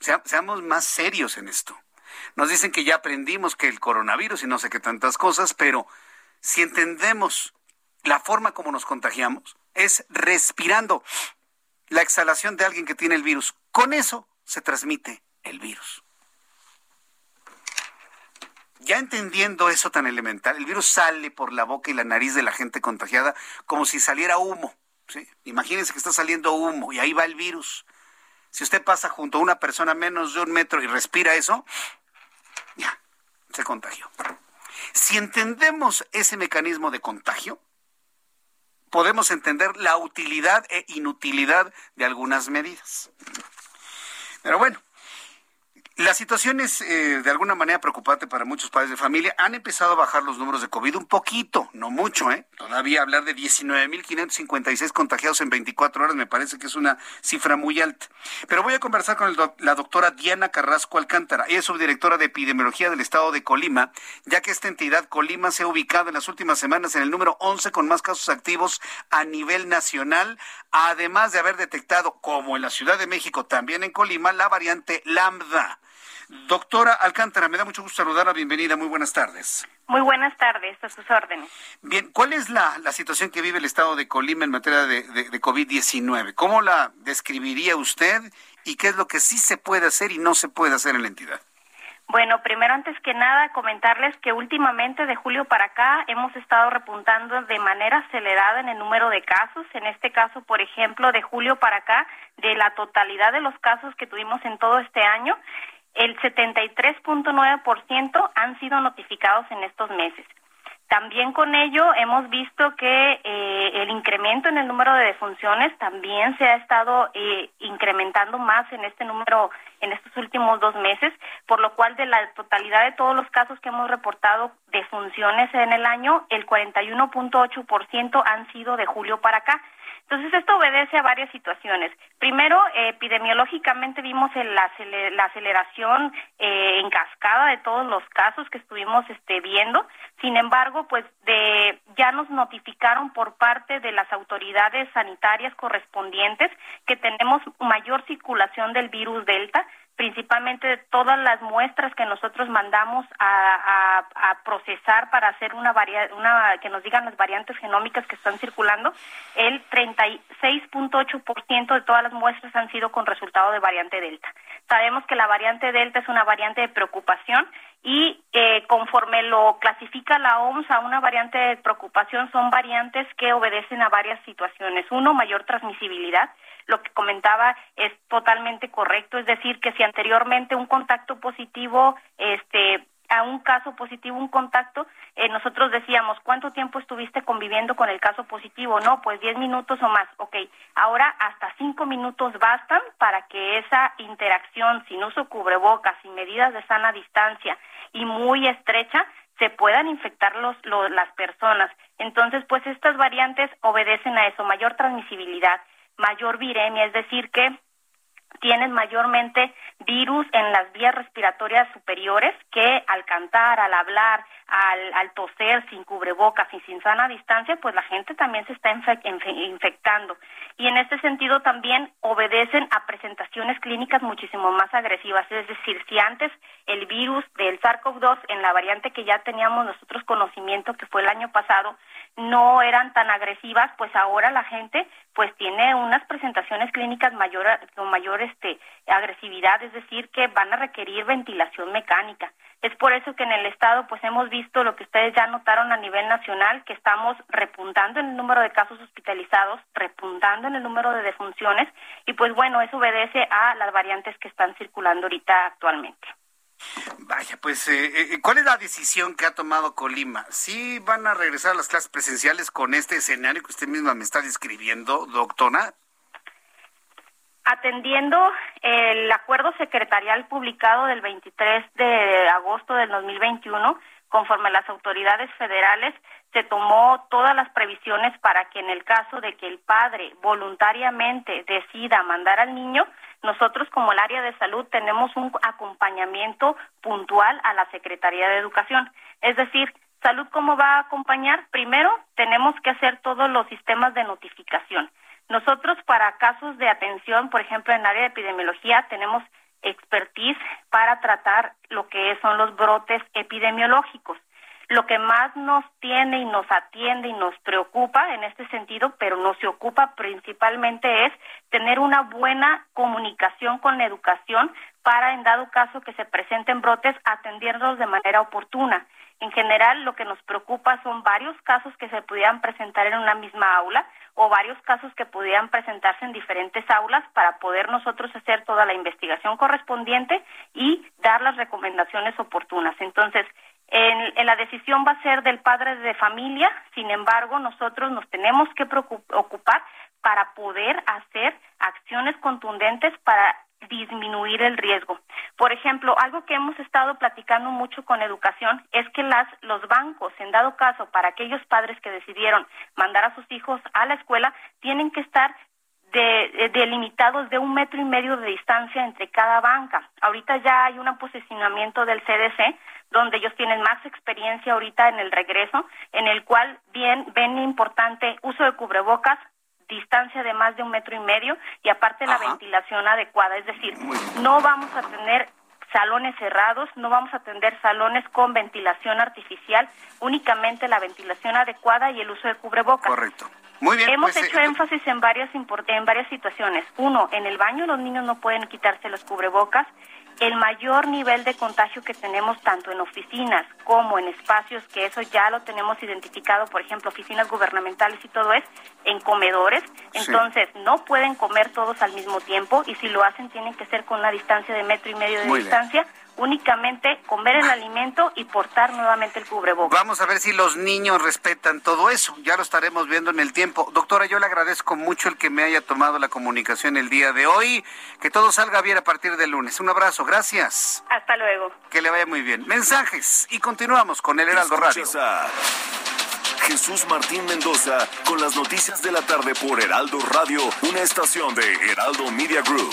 Speaker 1: seamos más serios en esto. Nos dicen que ya aprendimos que el coronavirus y no sé qué tantas cosas, pero si entendemos la forma como nos contagiamos, es respirando la exhalación de alguien que tiene el virus. Con eso se transmite el virus. Ya entendiendo eso tan elemental, el virus sale por la boca y la nariz de la gente contagiada como si saliera humo. ¿sí? Imagínense que está saliendo humo y ahí va el virus. Si usted pasa junto a una persona menos de un metro y respira eso, ya, se contagió. Si entendemos ese mecanismo de contagio, podemos entender la utilidad e inutilidad de algunas medidas. Pero bueno, la situación es eh, de alguna manera preocupante para muchos padres de familia. Han empezado a bajar los números de COVID un poquito, no mucho, ¿eh? Todavía hablar de 19.556 contagiados en 24 horas me parece que es una cifra muy alta. Pero voy a conversar con la doctora Diana Carrasco Alcántara. Ella es subdirectora de epidemiología del estado de Colima, ya que esta entidad Colima se ha ubicado en las últimas semanas en el número 11 con más casos activos a nivel nacional, además de haber detectado, como en la Ciudad de México, también en Colima, la variante Lambda. Doctora Alcántara, me da mucho gusto saludarla. Bienvenida, muy buenas tardes.
Speaker 15: Muy buenas tardes, a sus órdenes.
Speaker 1: Bien, ¿cuál es la, la situación que vive el estado de Colima en materia de, de, de COVID-19? ¿Cómo la describiría usted y qué es lo que sí se puede hacer y no se puede hacer en la entidad?
Speaker 15: Bueno, primero, antes que nada, comentarles que últimamente, de julio para acá, hemos estado repuntando de manera acelerada en el número de casos. En este caso, por ejemplo, de julio para acá, de la totalidad de los casos que tuvimos en todo este año, el 73.9% han sido notificados en estos meses. También con ello hemos visto que eh, el incremento en el número de defunciones también se ha estado eh, incrementando más en este número en estos últimos dos meses, por lo cual de la totalidad de todos los casos que hemos reportado de funciones en el año, el 41.8% han sido de julio para acá. Entonces, esto obedece a varias situaciones. Primero, eh, epidemiológicamente vimos el, la, la, aceleración eh, en cascada de todos los casos que estuvimos este, viendo. Sin embargo, pues de, ya nos notificaron por parte de las autoridades sanitarias correspondientes que tenemos mayor circulación del virus Delta principalmente de todas las muestras que nosotros mandamos a, procesar para hacer una, una que nos digan las variantes genómicas que están circulando, el 36.8% de todas las muestras han sido con resultado de variante Delta. Sabemos que la variante Delta es una variante de preocupación y eh, conforme lo clasifica la OMS a una variante de preocupación son variantes que obedecen a varias situaciones. Uno, mayor transmisibilidad lo que comentaba es totalmente correcto, es decir, que si anteriormente un contacto positivo, este, a un caso positivo, un contacto, eh, nosotros decíamos, ¿cuánto tiempo estuviste conviviendo con el caso positivo? No, pues 10 minutos o más. Ok, ahora hasta 5 minutos bastan para que esa interacción sin uso cubrebocas, sin medidas de sana distancia y muy estrecha, se puedan infectar los, los, las personas. Entonces, pues estas variantes obedecen a eso, mayor transmisibilidad mayor viremia, es decir, que tienen mayormente virus en las vías respiratorias superiores que al cantar, al hablar, al, al toser sin cubrebocas y sin sana distancia, pues la gente también se está infectando. Y en este sentido también obedecen a presentaciones clínicas muchísimo más agresivas. Es decir, si antes el virus del SARS-CoV-2 en la variante que ya teníamos nosotros conocimiento, que fue el año pasado, no eran tan agresivas, pues ahora la gente pues tiene unas presentaciones clínicas mayor, con mayor este, agresividad, es decir, que van a requerir ventilación mecánica. Es por eso que en el Estado pues hemos visto lo que ustedes ya notaron a nivel nacional, que estamos repuntando en el número de casos hospitalizados, repuntando en el número de defunciones y pues bueno, eso obedece a las variantes que están circulando ahorita actualmente.
Speaker 1: Vaya, pues, eh, eh, ¿cuál es la decisión que ha tomado Colima? ¿Sí van a regresar a las clases presenciales con este escenario que usted misma me está describiendo, doctora?
Speaker 15: Atendiendo el acuerdo secretarial publicado del 23 de agosto del 2021, conforme las autoridades federales se tomó todas las previsiones para que en el caso de que el padre voluntariamente decida mandar al niño, nosotros como el área de salud tenemos un acompañamiento puntual a la Secretaría de Educación. Es decir, salud cómo va a acompañar? Primero, tenemos que hacer todos los sistemas de notificación. Nosotros para casos de atención, por ejemplo, en área de epidemiología, tenemos expertise para tratar lo que son los brotes epidemiológicos. Lo que más nos tiene y nos atiende y nos preocupa en este sentido, pero nos se ocupa principalmente es tener una buena comunicación con la educación para, en dado caso que se presenten brotes, atenderlos de manera oportuna. En general, lo que nos preocupa son varios casos que se pudieran presentar en una misma aula o varios casos que pudieran presentarse en diferentes aulas para poder nosotros hacer toda la investigación correspondiente y dar las recomendaciones oportunas. Entonces, En, la decisión va a ser del padre de familia, sin embargo, nosotros nos tenemos que ocupar para poder hacer acciones contundentes para disminuir el riesgo. Por ejemplo, algo que hemos estado platicando mucho con educación es que las, los bancos, en dado caso, para aquellos padres que decidieron mandar a sus hijos a la escuela, tienen que estar de, delimitados de un metro y medio de distancia entre cada banca. Ahorita ya hay un posicionamiento del CDC donde ellos tienen más experiencia ahorita en el regreso, en el cual bien ven importante uso de cubrebocas, distancia de más de un metro y medio y aparte la ventilación adecuada. Es decir, no vamos a tener salones cerrados, no vamos a tener salones con ventilación artificial, únicamente la ventilación adecuada y el uso de cubrebocas.
Speaker 1: Correcto. Muy bien.
Speaker 15: Hemos
Speaker 1: pues,
Speaker 15: hecho
Speaker 1: eh,
Speaker 15: énfasis en varias en varias situaciones. Uno, en el baño los niños no pueden quitarse los cubrebocas el mayor nivel de contagio que tenemos tanto en oficinas como en espacios, que eso ya lo tenemos identificado, por ejemplo, oficinas gubernamentales y todo es en comedores. Entonces, no pueden comer todos al mismo tiempo y si lo hacen tienen que ser con una distancia de metro y medio de
Speaker 1: Muy
Speaker 15: distancia únicamente comer el alimento y portar nuevamente el cubrebocas.
Speaker 1: Vamos a ver si los niños respetan todo eso. Ya lo estaremos viendo en el tiempo. Doctora, yo le agradezco mucho el que me haya tomado la comunicación el día de hoy. Que todo salga bien a partir del lunes. Un abrazo, gracias.
Speaker 15: Hasta luego.
Speaker 1: Que le vaya muy bien. Mensajes y continuamos con el Heraldo Radio.
Speaker 9: A Jesús Martín Mendoza con las noticias de la tarde por Heraldo Radio, una estación de Heraldo Media Group.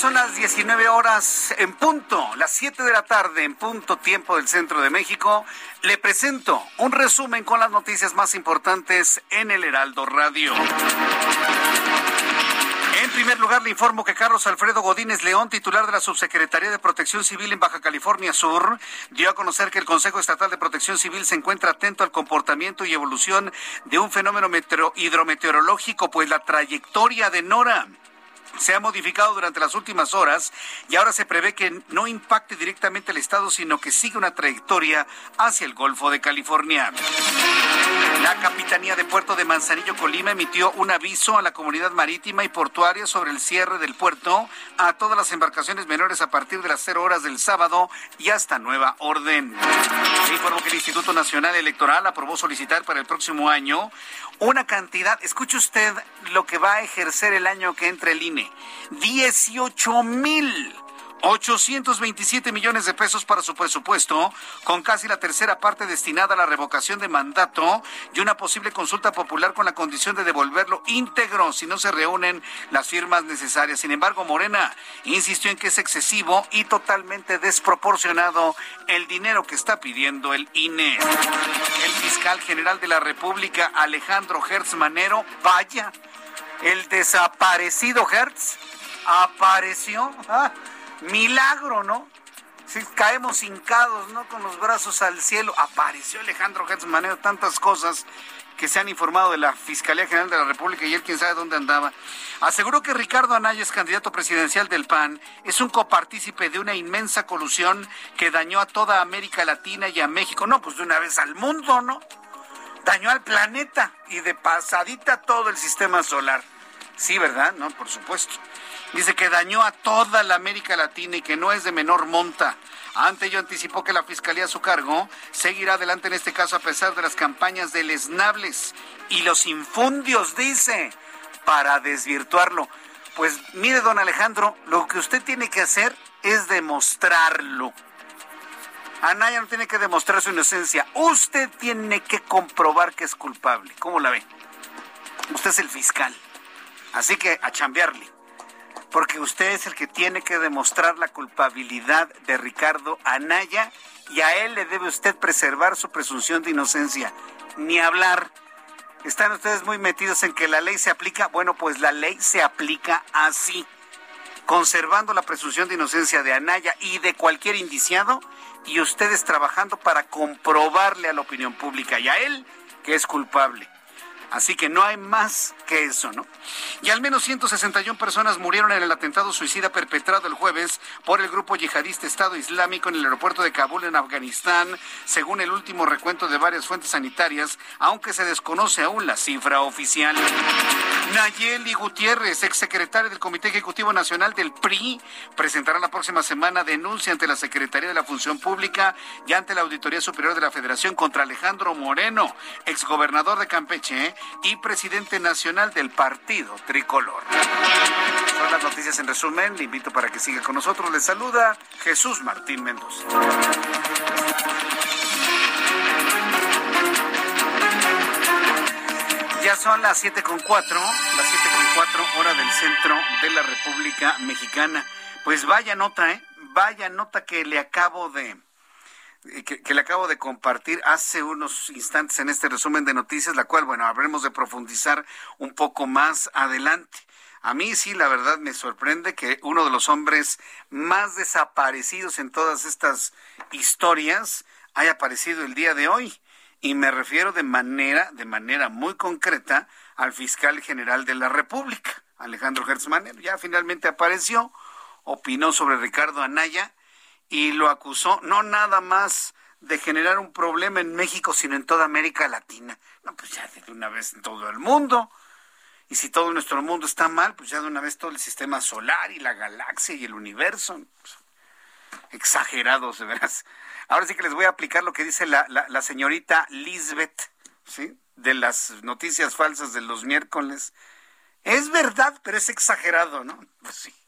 Speaker 1: Son las 19 horas en punto, las 7 de la tarde en punto tiempo del centro de México. Le presento un resumen con las noticias más importantes en el Heraldo Radio. En primer lugar, le informo que Carlos Alfredo Godínez León, titular de la Subsecretaría de Protección Civil en Baja California Sur, dio a conocer que el Consejo Estatal de Protección Civil se encuentra atento al comportamiento y evolución de un fenómeno meteo- hidrometeorológico, pues la trayectoria de Nora se ha modificado durante las últimas horas y ahora se prevé que no impacte directamente el estado, sino que siga una trayectoria hacia el Golfo de California. La Capitanía de Puerto de Manzanillo, Colima, emitió un aviso a la comunidad marítima y portuaria sobre el cierre del puerto a todas las embarcaciones menores a partir de las 0 horas del sábado y hasta nueva orden. Se informó que el Instituto Nacional Electoral aprobó solicitar para el próximo año una cantidad, escuche usted lo que va a ejercer el año que entre el INE, 18 mil 827 millones de pesos para su presupuesto, con casi la tercera parte destinada a la revocación de mandato y una posible consulta popular con la condición de devolverlo íntegro si no se reúnen las firmas necesarias. Sin embargo, Morena insistió en que es excesivo y totalmente desproporcionado el dinero que está pidiendo el INE. El fiscal general de la República, Alejandro Hertz Manero, vaya, el desaparecido Hertz apareció. Ah, milagro, ¿no? Si caemos hincados, ¿no? Con los brazos al cielo. Apareció Alejandro Hertz Manero, tantas cosas que se han informado de la Fiscalía General de la República y él quién sabe dónde andaba. Aseguró que Ricardo Anaya es candidato presidencial del PAN, es un copartícipe de una inmensa colusión que dañó a toda América Latina y a México. No, pues de una vez al mundo, ¿no? Dañó al planeta y de pasadita todo el sistema solar. Sí, ¿verdad? No, por supuesto. Dice que dañó a toda la América Latina y que no es de menor monta. Ante ello anticipó que la Fiscalía a su cargo seguirá adelante en este caso a pesar de las campañas deleznables y los infundios, dice, para desvirtuarlo. Pues mire, don Alejandro, lo que usted tiene que hacer es demostrarlo. Anaya no tiene que demostrar su inocencia. Usted tiene que comprobar que es culpable. ¿Cómo la ve? Usted es el fiscal. Así que a chambearle. Porque usted es el que tiene que demostrar la culpabilidad de Ricardo Anaya y a él le debe usted preservar su presunción de inocencia. Ni hablar. ¿Están ustedes muy metidos en que la ley se aplica? Bueno, pues la ley se aplica así, conservando la presunción de inocencia de Anaya y de cualquier indiciado, y ustedes trabajando para comprobarle a la opinión pública y a él que es culpable. Así que no hay más que eso, ¿no? Y al menos 161 personas murieron en el atentado suicida perpetrado el jueves por el grupo yihadista Estado Islámico en el aeropuerto de Kabul en Afganistán, según el último recuento de varias fuentes sanitarias, aunque se desconoce aún la cifra oficial. Nayeli Gutiérrez, exsecretaria del Comité Ejecutivo Nacional del PRI, presentará la próxima semana denuncia ante la Secretaría de la Función Pública y ante la Auditoría Superior de la Federación contra Alejandro Moreno, exgobernador de Campeche y presidente nacional del Partido Tricolor. Son las noticias en resumen. Le invito para que siga con nosotros. Le saluda Jesús Martín Mendoza. Ya son las siete con cuatro, las siete con cuatro hora del centro de la República Mexicana. Pues vaya nota, ¿eh? Vaya nota que le acabo de, que, le acabo de compartir hace unos instantes en este resumen de noticias, la cual, bueno, habremos de profundizar un poco más adelante. A mí sí, la verdad me sorprende que uno de los hombres más desaparecidos en todas estas historias haya aparecido el día de hoy. Y me refiero de manera, de manera muy concreta al fiscal general de la República, Alejandro Gertzmann. Ya finalmente apareció, opinó sobre Ricardo Anaya y lo acusó no nada más de generar un problema en México, sino en toda América Latina. No, pues ya de una vez en todo el mundo. Y si todo nuestro mundo está mal, pues ya de una vez todo el sistema solar y la galaxia y el universo. Exagerados, de veras. Ahora sí que les voy a aplicar lo que dice la, la, la señorita Lisbeth, ¿sí? De las noticias falsas de los miércoles. Es verdad, pero es exagerado, ¿no? Pues sí.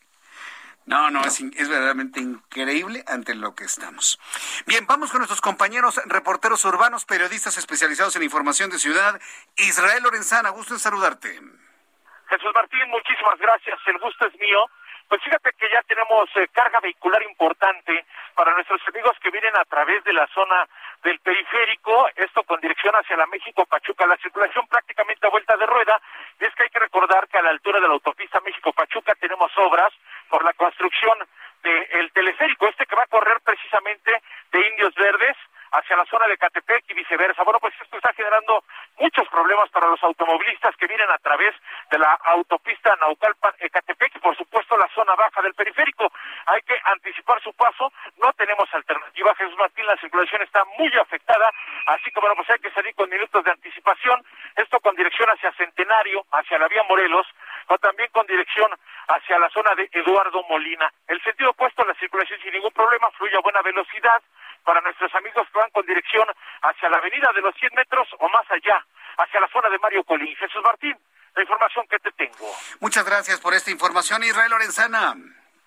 Speaker 1: No, no, es, es, verdaderamente increíble ante lo que estamos. Bien, vamos con nuestros compañeros reporteros urbanos, periodistas especializados en información de ciudad. Israel Lorenzana, gusto en saludarte.
Speaker 5: Jesús Martín, muchísimas gracias. El gusto es mío. Pues fíjate que ya tenemos eh, carga vehicular importante para nuestros amigos que vienen a través de la zona del periférico, esto con dirección hacia la México-Pachuca, la circulación prácticamente a vuelta de rueda, y es que hay que recordar que a la altura de la autopista México-Pachuca tenemos obras por la construcción del teleférico, este que va a correr precisamente de Indios Verdes hacia la zona de Catepec y viceversa. Bueno, pues esto está generando muchos problemas para los automovilistas que vienen a través de la autopista Naucalpan-Ecatepec y por supuesto la zona baja del periférico. Hay que anticipar su paso, no tenemos alternativa. Jesús Martín, la circulación está muy afectada, así que bueno, pues hay que salir con minutos de anticipación, esto con dirección hacia Centenario, hacia la vía Morelos, o también con dirección hacia la zona de Eduardo Molina. El sentido opuesto, la circulación sin ningún problema, fluye a buena velocidad para nuestros amigos van con dirección hacia la avenida de los 100 metros o más allá, hacia la zona de Mario Colín. Jesús Martín, la información que te tengo.
Speaker 1: Muchas gracias por esta información, Israel Lorenzana.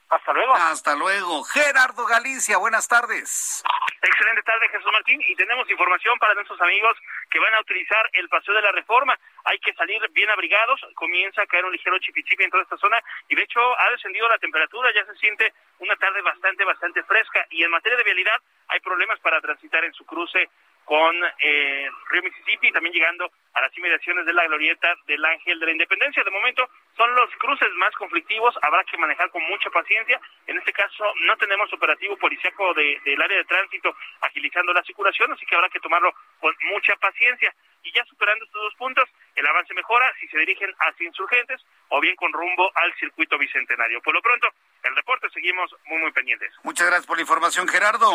Speaker 5: Hasta luego.
Speaker 1: Hasta luego. Gerardo Galicia, buenas tardes.
Speaker 6: Excelente tarde, Jesús Martín. Y tenemos información para nuestros amigos que van a utilizar el paseo de la reforma. Hay que salir bien abrigados. Comienza a caer un ligero chipichipi en toda esta zona. Y de hecho, ha descendido la temperatura. Ya se siente una tarde bastante, bastante fresca. Y en materia de vialidad, hay problemas para transitar en su cruce con eh, Río Mississippi, también llegando a las inmediaciones de la glorieta del Ángel de la Independencia. De momento son los cruces más conflictivos, habrá que manejar con mucha paciencia. En este caso no tenemos operativo policíaco de, del área de tránsito agilizando la circulación, así que habrá que tomarlo con mucha paciencia. Y ya superando estos dos puntos, el avance mejora si se dirigen hacia insurgentes o bien con rumbo al circuito bicentenario. Por lo pronto, el reporte seguimos muy, muy pendientes.
Speaker 1: Muchas gracias por la información, Gerardo.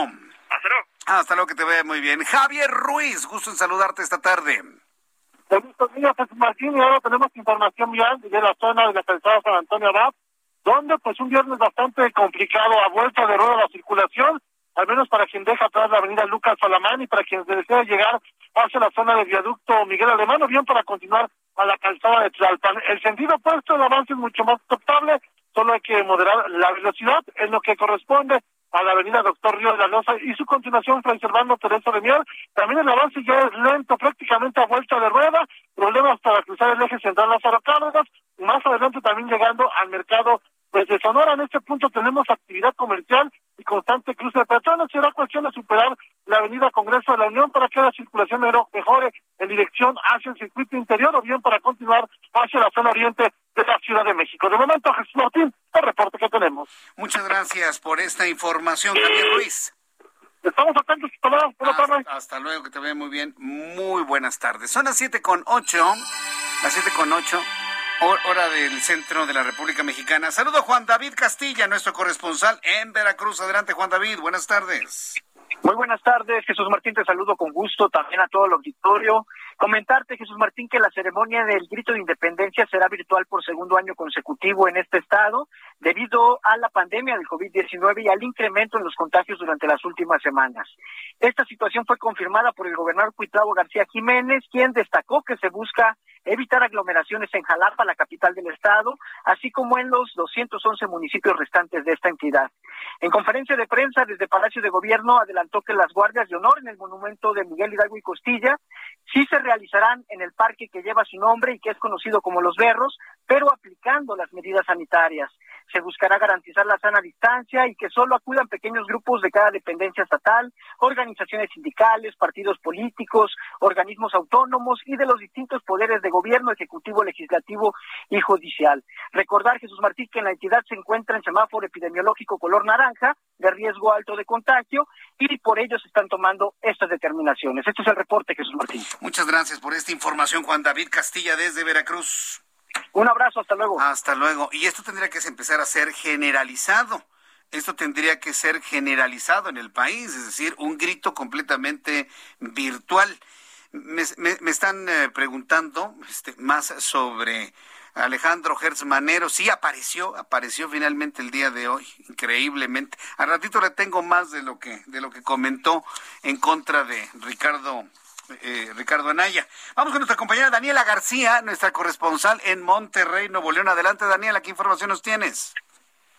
Speaker 6: Hasta luego.
Speaker 1: Hasta luego, que te vaya muy bien. Javier Ruiz, gusto en saludarte esta tarde.
Speaker 7: Buenos días, Jesús Martín, y ahora tenemos información vial de la zona de la calzada San Antonio Abad, donde pues un viernes bastante complicado a vuelta de rueda la circulación, al menos para quien deja atrás la avenida Lucas Salamán y para quien desea llegar hacia la zona del viaducto Miguel Alemán o bien para continuar a la calzada de Tlalpan. El sentido opuesto, el avance es mucho más aceptable, solo hay que moderar la velocidad en lo que corresponde a la avenida Doctor Río de la Loza y su continuación Fray Servando Teresa de Mier. También el avance ya es lento, prácticamente a vuelta de rueda, problemas para cruzar el eje central Lázaro Cárdenas, más adelante también llegando al mercado pues de Sonora. En este punto tenemos actividad comercial y constante cruce de peatones. Será cuestión de superar la avenida Congreso de la Unión para que la circulación mejore en dirección hacia el circuito interior o bien para continuar hacia la zona oriente de la Ciudad de México. De momento, Jesús Martín, el reporte que tenemos.
Speaker 1: Muchas gracias por esta información, Javier Ruiz.
Speaker 7: Estamos atentos.
Speaker 1: Hasta, hasta luego, que te vea muy bien. Muy buenas tardes. Son las siete con ocho, las siete con ocho, hora del centro de la República Mexicana. Saludo Juan David Castilla, nuestro corresponsal en Veracruz. Adelante, Juan David. Buenas tardes.
Speaker 16: Muy buenas tardes, Jesús Martín, te saludo con gusto, también a todo el auditorio. Comentarte, Jesús Martín, que la ceremonia del grito de independencia será virtual por segundo año consecutivo en este estado, debido a la pandemia del COVID-19 y al incremento en los contagios durante las últimas semanas. Esta situación fue confirmada por el gobernador Cuitlavo García Jiménez, quien destacó que se busca evitar aglomeraciones en Jalapa, la capital del estado, así como en los 211 municipios restantes de esta entidad. En conferencia de prensa desde Palacio de Gobierno adelantó que las guardias de honor en el monumento de Miguel Hidalgo y Costilla sí se realizarán en el parque que lleva su nombre y que es conocido como Los Berros, pero aplicando las medidas sanitarias. Se buscará garantizar la sana distancia y que solo acudan pequeños grupos de cada dependencia estatal, organizaciones sindicales, partidos políticos, organismos autónomos y de los distintos poderes de gobierno, ejecutivo, legislativo y judicial. Recordar, Jesús Martí, que en la entidad se encuentra en semáforo epidemiológico color naranja, de riesgo alto de contagio, y por ello se están tomando estas determinaciones. Este es el reporte, Jesús Martín.
Speaker 1: Muchas gracias por esta información, Juan David Castilla, desde Veracruz.
Speaker 16: Un abrazo, hasta luego.
Speaker 1: Hasta luego. Y esto tendría que empezar a ser generalizado. Esto tendría que ser generalizado en el país, es decir, un grito completamente virtual. Me, están eh, preguntando este, más sobre Alejandro Gertz Manero. Sí, apareció, apareció finalmente el día de hoy, increíblemente. Al ratito le tengo más de lo que, de lo que comentó en contra de Ricardo eh, Ricardo Anaya. Vamos con nuestra compañera Daniela García, nuestra corresponsal en Monterrey, Nuevo León. Adelante, Daniela, ¿qué información nos tienes?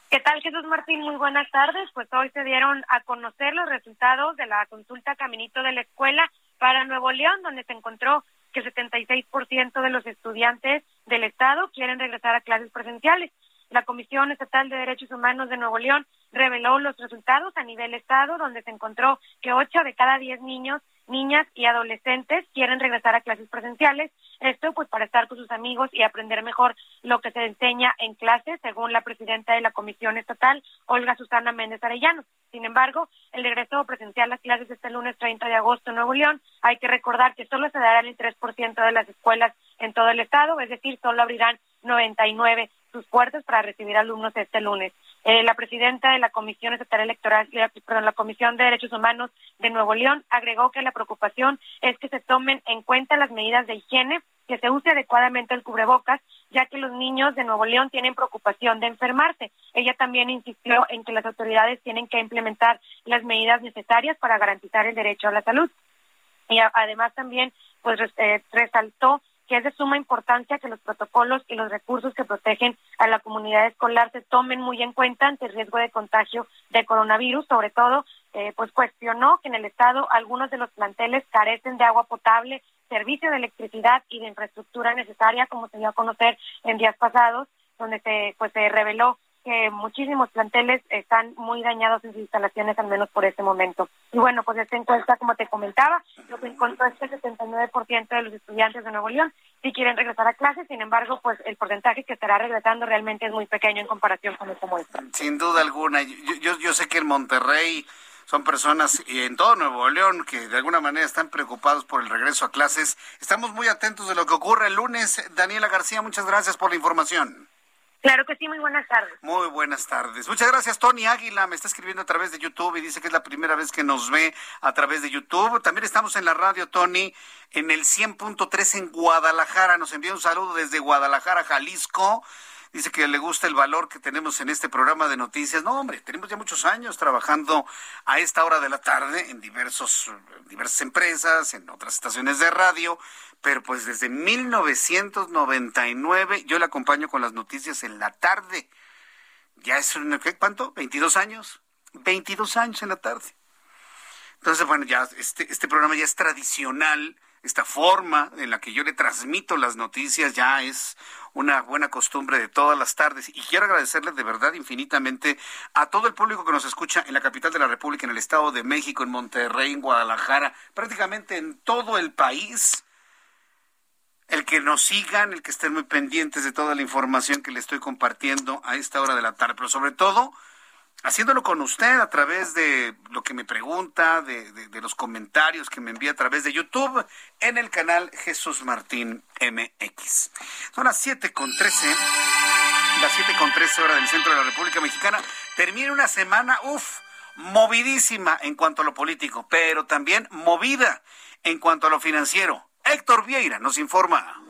Speaker 17: ¿Qué tal, Jesús Martín? Muy buenas tardes. Pues hoy se dieron a conocer los resultados de la consulta Caminito de la Escuela para Nuevo León, donde se encontró que 76% de los estudiantes del Estado quieren regresar a clases presenciales. La Comisión Estatal de Derechos Humanos de Nuevo León reveló los resultados a nivel Estado, donde se encontró que 8 de cada 10 niños niñas y adolescentes quieren regresar a clases presenciales. Esto pues para estar con sus amigos y aprender mejor lo que se enseña en clases, según la presidenta de la Comisión Estatal, Olga Susana Méndez Arellano. Sin embargo, el regreso presencial a clases este lunes 30 de agosto en Nuevo León, hay que recordar que solo se dará el 3% de las escuelas en todo el estado, es decir, solo abrirán 99 sus puertas para recibir alumnos este lunes. Eh, la presidenta de la Comisión Estatal Electoral, perdón, la Comisión de Derechos Humanos de Nuevo León agregó que la preocupación es que se tomen en cuenta las medidas de higiene, que se use adecuadamente el cubrebocas, ya que los niños de Nuevo León tienen preocupación de enfermarse. Ella también insistió en que las autoridades tienen que implementar las medidas necesarias para garantizar el derecho a la salud. Y además también pues eh, resaltó que es de suma importancia que los protocolos y los recursos que protegen a la comunidad escolar se tomen muy en cuenta ante el riesgo de contagio de coronavirus. Sobre todo, eh, pues cuestionó que en el Estado algunos de los planteles carecen de agua potable, servicio de electricidad y de infraestructura necesaria, como se dio a conocer en días pasados, donde se, pues, se reveló que muchísimos planteles están muy dañados en sus instalaciones, al menos por este momento. Y bueno, pues esta encuesta, como te comentaba, lo que encontró es que el 79% de los estudiantes de Nuevo León sí quieren regresar a clases, sin embargo, pues el porcentaje que estará regresando realmente es muy pequeño en comparación con esta muestra.
Speaker 1: Sin duda alguna. Yo, yo, yo sé que en Monterrey son personas y en todo Nuevo León que de alguna manera están preocupados por el regreso a clases. Estamos muy atentos de lo que ocurre el lunes. Daniela García, muchas gracias por la información.
Speaker 17: Claro que sí, muy buenas tardes.
Speaker 1: Muy buenas tardes. Muchas gracias, Tony Águila. Me está escribiendo a través de YouTube y dice que es la primera vez que nos ve a través de YouTube. También estamos en la radio, Tony, en el 100.3 en Guadalajara. Nos envía un saludo desde Guadalajara, Jalisco. Dice que le gusta el valor que tenemos en este programa de noticias. No, hombre, tenemos ya muchos años trabajando a esta hora de la tarde en diversos, diversas empresas, en otras estaciones de radio pero pues desde 1999 yo le acompaño con las noticias en la tarde. Ya es, ¿qué, ¿cuánto? ¿22 años? 22 años en la tarde. Entonces, bueno, ya este, este programa ya es tradicional, esta forma en la que yo le transmito las noticias ya es una buena costumbre de todas las tardes. Y quiero agradecerles de verdad infinitamente a todo el público que nos escucha en la capital de la República, en el Estado de México, en Monterrey, en Guadalajara, prácticamente en todo el país. El que nos sigan, el que estén muy pendientes de toda la información que le estoy compartiendo a esta hora de la tarde, pero sobre todo haciéndolo con usted a través de lo que me pregunta, de, de, los comentarios que me envía a través de YouTube en el canal Jesús Martín MX. Son las siete con trece, las siete con trece horas del centro de la República Mexicana. Termina una semana, uff, movidísima en cuanto a lo político, pero también movida en cuanto a lo financiero. Héctor Vieira nos informa.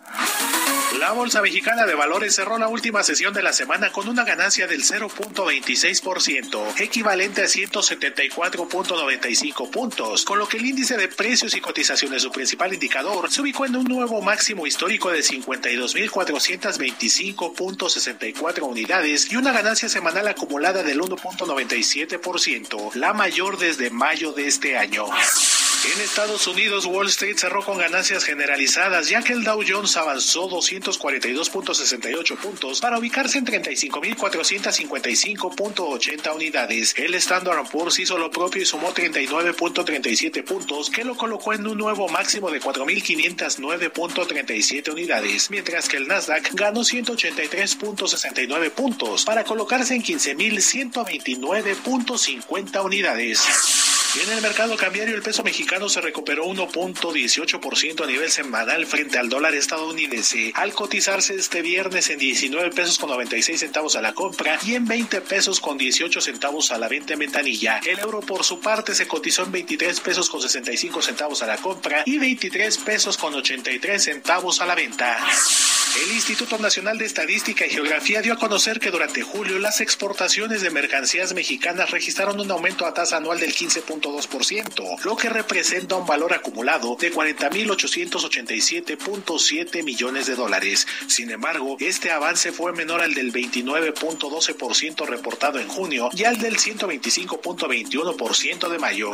Speaker 18: La Bolsa Mexicana de Valores cerró la última sesión de la semana con una ganancia del 0.26%, equivalente a 174.95 puntos, con lo que el índice de precios y cotizaciones, su principal indicador, se ubicó en un nuevo máximo histórico de 52.425.64 unidades y una ganancia semanal acumulada del 1.97%, la mayor desde mayo de este año. En Estados Unidos, Wall Street cerró con ganancias generalizadas, ya que el Dow Jones avanzó 242.68 puntos para ubicarse en 35.455.80 unidades. El Standard Poor's hizo lo propio y sumó 39.37 puntos, que lo colocó en un nuevo máximo de 4.509.37 unidades, mientras que el Nasdaq ganó 183.69 puntos para colocarse en 15.129.50 unidades. En el mercado cambiario, el peso mexicano se recuperó 1.18% a nivel semanal frente al dólar estadounidense, al cotizarse este viernes en 19 pesos con 96 centavos a la compra y en 20 pesos con 18 centavos a la venta en ventanilla. El euro, por su parte, se cotizó en 23 pesos con 65 centavos a la compra y 23 pesos con 83 centavos a la venta. El Instituto Nacional de Estadística y Geografía dio a conocer que durante julio las exportaciones de mercancías mexicanas registraron un aumento a tasa anual del 15.2%, lo que representa un valor acumulado de 40.887.7 millones de dólares. Sin embargo, este avance fue menor al del 29.12% reportado en junio y al del 125.21% de mayo.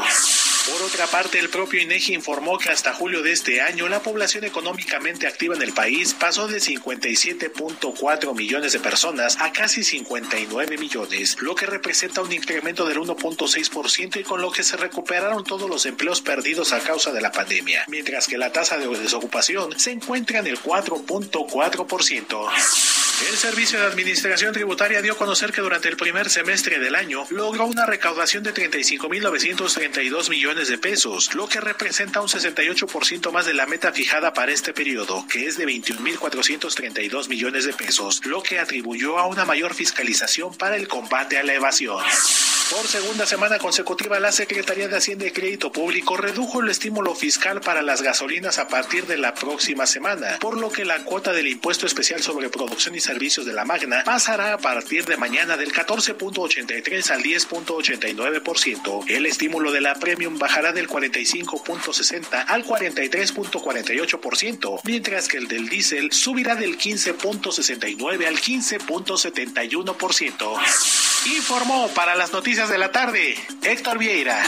Speaker 18: Por otra parte, el propio INEGI informó que hasta julio de este año la población económicamente activa en el país pasó de 57.4 millones de personas a casi 59 millones, lo que representa un incremento del 1.6% y con lo que recuperaron todos los empleos perdidos a causa de la pandemia, mientras que la tasa de desocupación se encuentra en el 4.4%. El Servicio de Administración Tributaria dio a conocer que durante el primer semestre del año logró una recaudación de 35.932 millones de pesos, lo que representa un 68% más de la meta fijada para este periodo, que es de 21.432 millones de pesos, lo que atribuyó a una mayor fiscalización para el combate a la evasión. Por segunda semana consecutiva, la Secretaría de Hacienda y Crédito Público redujo el estímulo fiscal para las gasolinas a partir de la próxima semana, por lo que la cuota del impuesto especial sobre producción y servicios de la Magna pasará a partir de mañana del 14.83 al 10.89%. El estímulo de la Premium bajará del 45.60 al 43.48%, mientras que el del diésel subirá del 15.69 al 15.71%. Informó para las noticias de la tarde Héctor Vieira.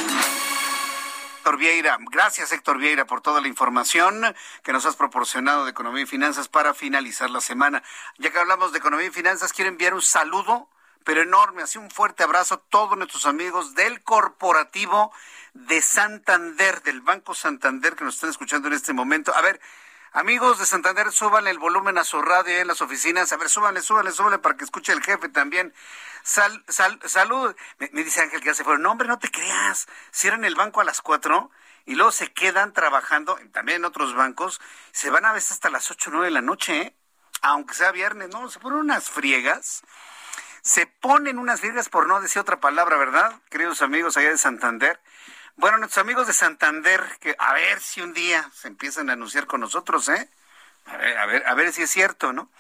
Speaker 1: Héctor Vieira, gracias Héctor Vieira por toda la información que nos has proporcionado de economía y finanzas para finalizar la semana. Ya que hablamos de economía y finanzas, quiero enviar un saludo, pero enorme, así un fuerte abrazo a todos nuestros amigos del corporativo de Santander, del Banco Santander que nos están escuchando en este momento. A ver, Amigos de Santander, suban el volumen a su radio en las oficinas. A ver, súbanle, súbanle, súbanle para que escuche el jefe también. Sal, sal, salud. Me, dice Ángel que ya se fueron. No, hombre, no te creas. Cierran el banco a las cuatro y luego se quedan trabajando, también en otros bancos. Se van a veces hasta las ocho o nueve de la noche, ¿eh? aunque sea viernes, ¿no? Se ponen unas friegas. Se ponen unas friegas, por no decir otra palabra, ¿verdad? Queridos amigos allá de Santander. Bueno, nuestros amigos de Santander, que a ver si un día se empiezan a anunciar con nosotros, ¿eh? A ver, a ver, a ver si es cierto, ¿no?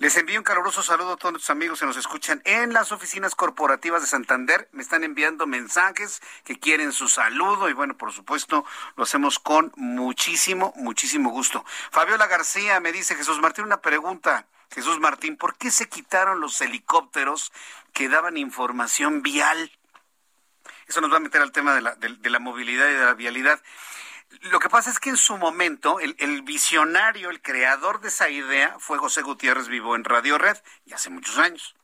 Speaker 1: Les envío un caluroso saludo a todos nuestros amigos que nos escuchan en las oficinas corporativas de Santander. Me están enviando mensajes que quieren su saludo y bueno, por supuesto, lo hacemos con muchísimo, muchísimo gusto. Fabiola García me dice, Jesús Martín, una pregunta. Jesús Martín, ¿por qué se quitaron los helicópteros que daban información vial? Eso nos va a meter al tema de la, de, la movilidad y de la vialidad. Lo que pasa es que en su momento el, el, visionario, el creador de esa idea fue José Gutiérrez Vivo en Radio Red, y hace muchos años.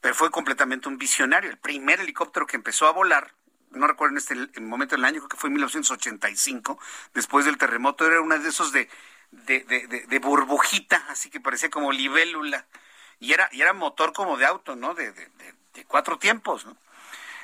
Speaker 1: Pero fue completamente un visionario. El primer helicóptero que empezó a volar, no recuerdo en este momento del año, creo que fue en 1985, después del terremoto, era uno de esos de, burbujita, así que parecía como libélula. Y era, y era motor como de auto, ¿no? De, de cuatro tiempos, ¿no?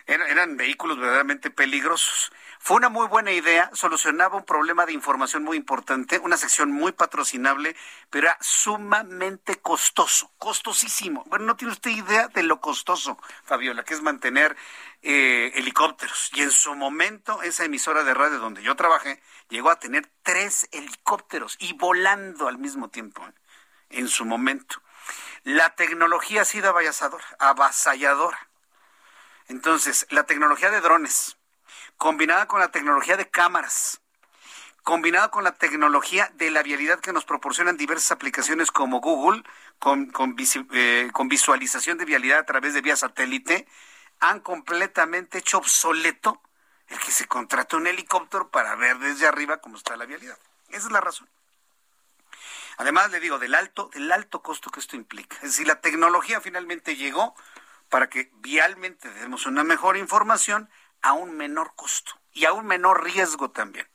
Speaker 1: Eran, vehículos verdaderamente peligrosos. Fue una muy buena idea, solucionaba un problema de información muy importante, una sección muy patrocinable, pero era sumamente costoso, costosísimo. Bueno, no tiene usted idea de lo costoso, Fabiola, que es mantener eh, helicópteros. Y en su momento, esa emisora de radio donde yo trabajé llegó a tener tres helicópteros y volando al mismo tiempo, ¿eh? en su momento. La tecnología ha sido avasalladora. Entonces, la tecnología de drones, combinada con la tecnología de cámaras, combinada con la tecnología de la vialidad que nos proporcionan diversas aplicaciones como Google, con, con, eh, visualización de vialidad a través de vía satélite, han completamente hecho obsoleto el que se contrate un helicóptero para ver desde arriba cómo está la vialidad. Esa es la razón. Además, le digo, del alto, del alto costo que esto implica. Es decir, la tecnología finalmente llegó para que vialmente demos una mejor información a un menor costo y a un menor riesgo también.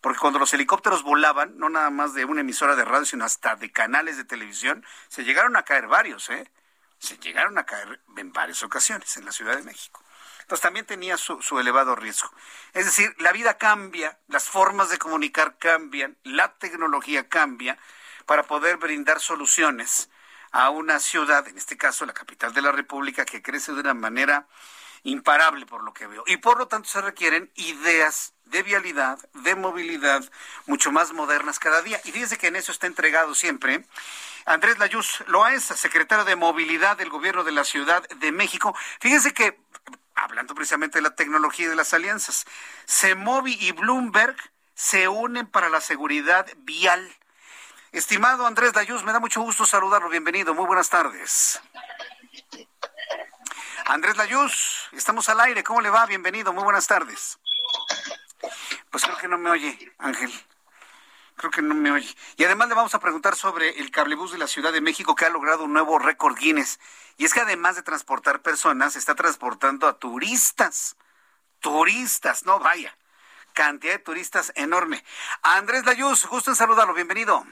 Speaker 1: Porque cuando los helicópteros volaban, no nada más de una emisora de radio, sino hasta de canales de televisión, se llegaron a caer varios, ¿eh? Se llegaron a caer en varias ocasiones en la Ciudad de México. Entonces también tenía su, su, elevado riesgo. Es decir, la vida cambia, las formas de comunicar cambian, la tecnología cambia para poder brindar soluciones a una ciudad, en este caso la capital de la República, que crece de una manera imparable por lo que veo. Y por lo tanto se requieren ideas de vialidad, de movilidad, mucho más modernas cada día. Y fíjense que en eso está entregado siempre Andrés Layuz Loaesa, secretario de Movilidad del Gobierno de la Ciudad de México. Fíjense que, hablando precisamente de la tecnología y de las alianzas, CEMOVI y Bloomberg se unen para la seguridad vial. Estimado Andrés Layuz, me da mucho gusto saludarlo. Bienvenido. Muy buenas tardes. Andrés Layuz, estamos al aire. ¿Cómo le va? Bienvenido. Muy buenas tardes. Pues creo que no me oye, Ángel. Creo que no me oye. Y además le vamos a preguntar sobre el cablebús de la Ciudad de México que ha logrado un nuevo récord Guinness. Y es que además de transportar personas, está transportando a turistas. Turistas, no vaya. Cantidad de turistas enorme. Andrés Layuz, gusto en saludarlo. Bienvenido.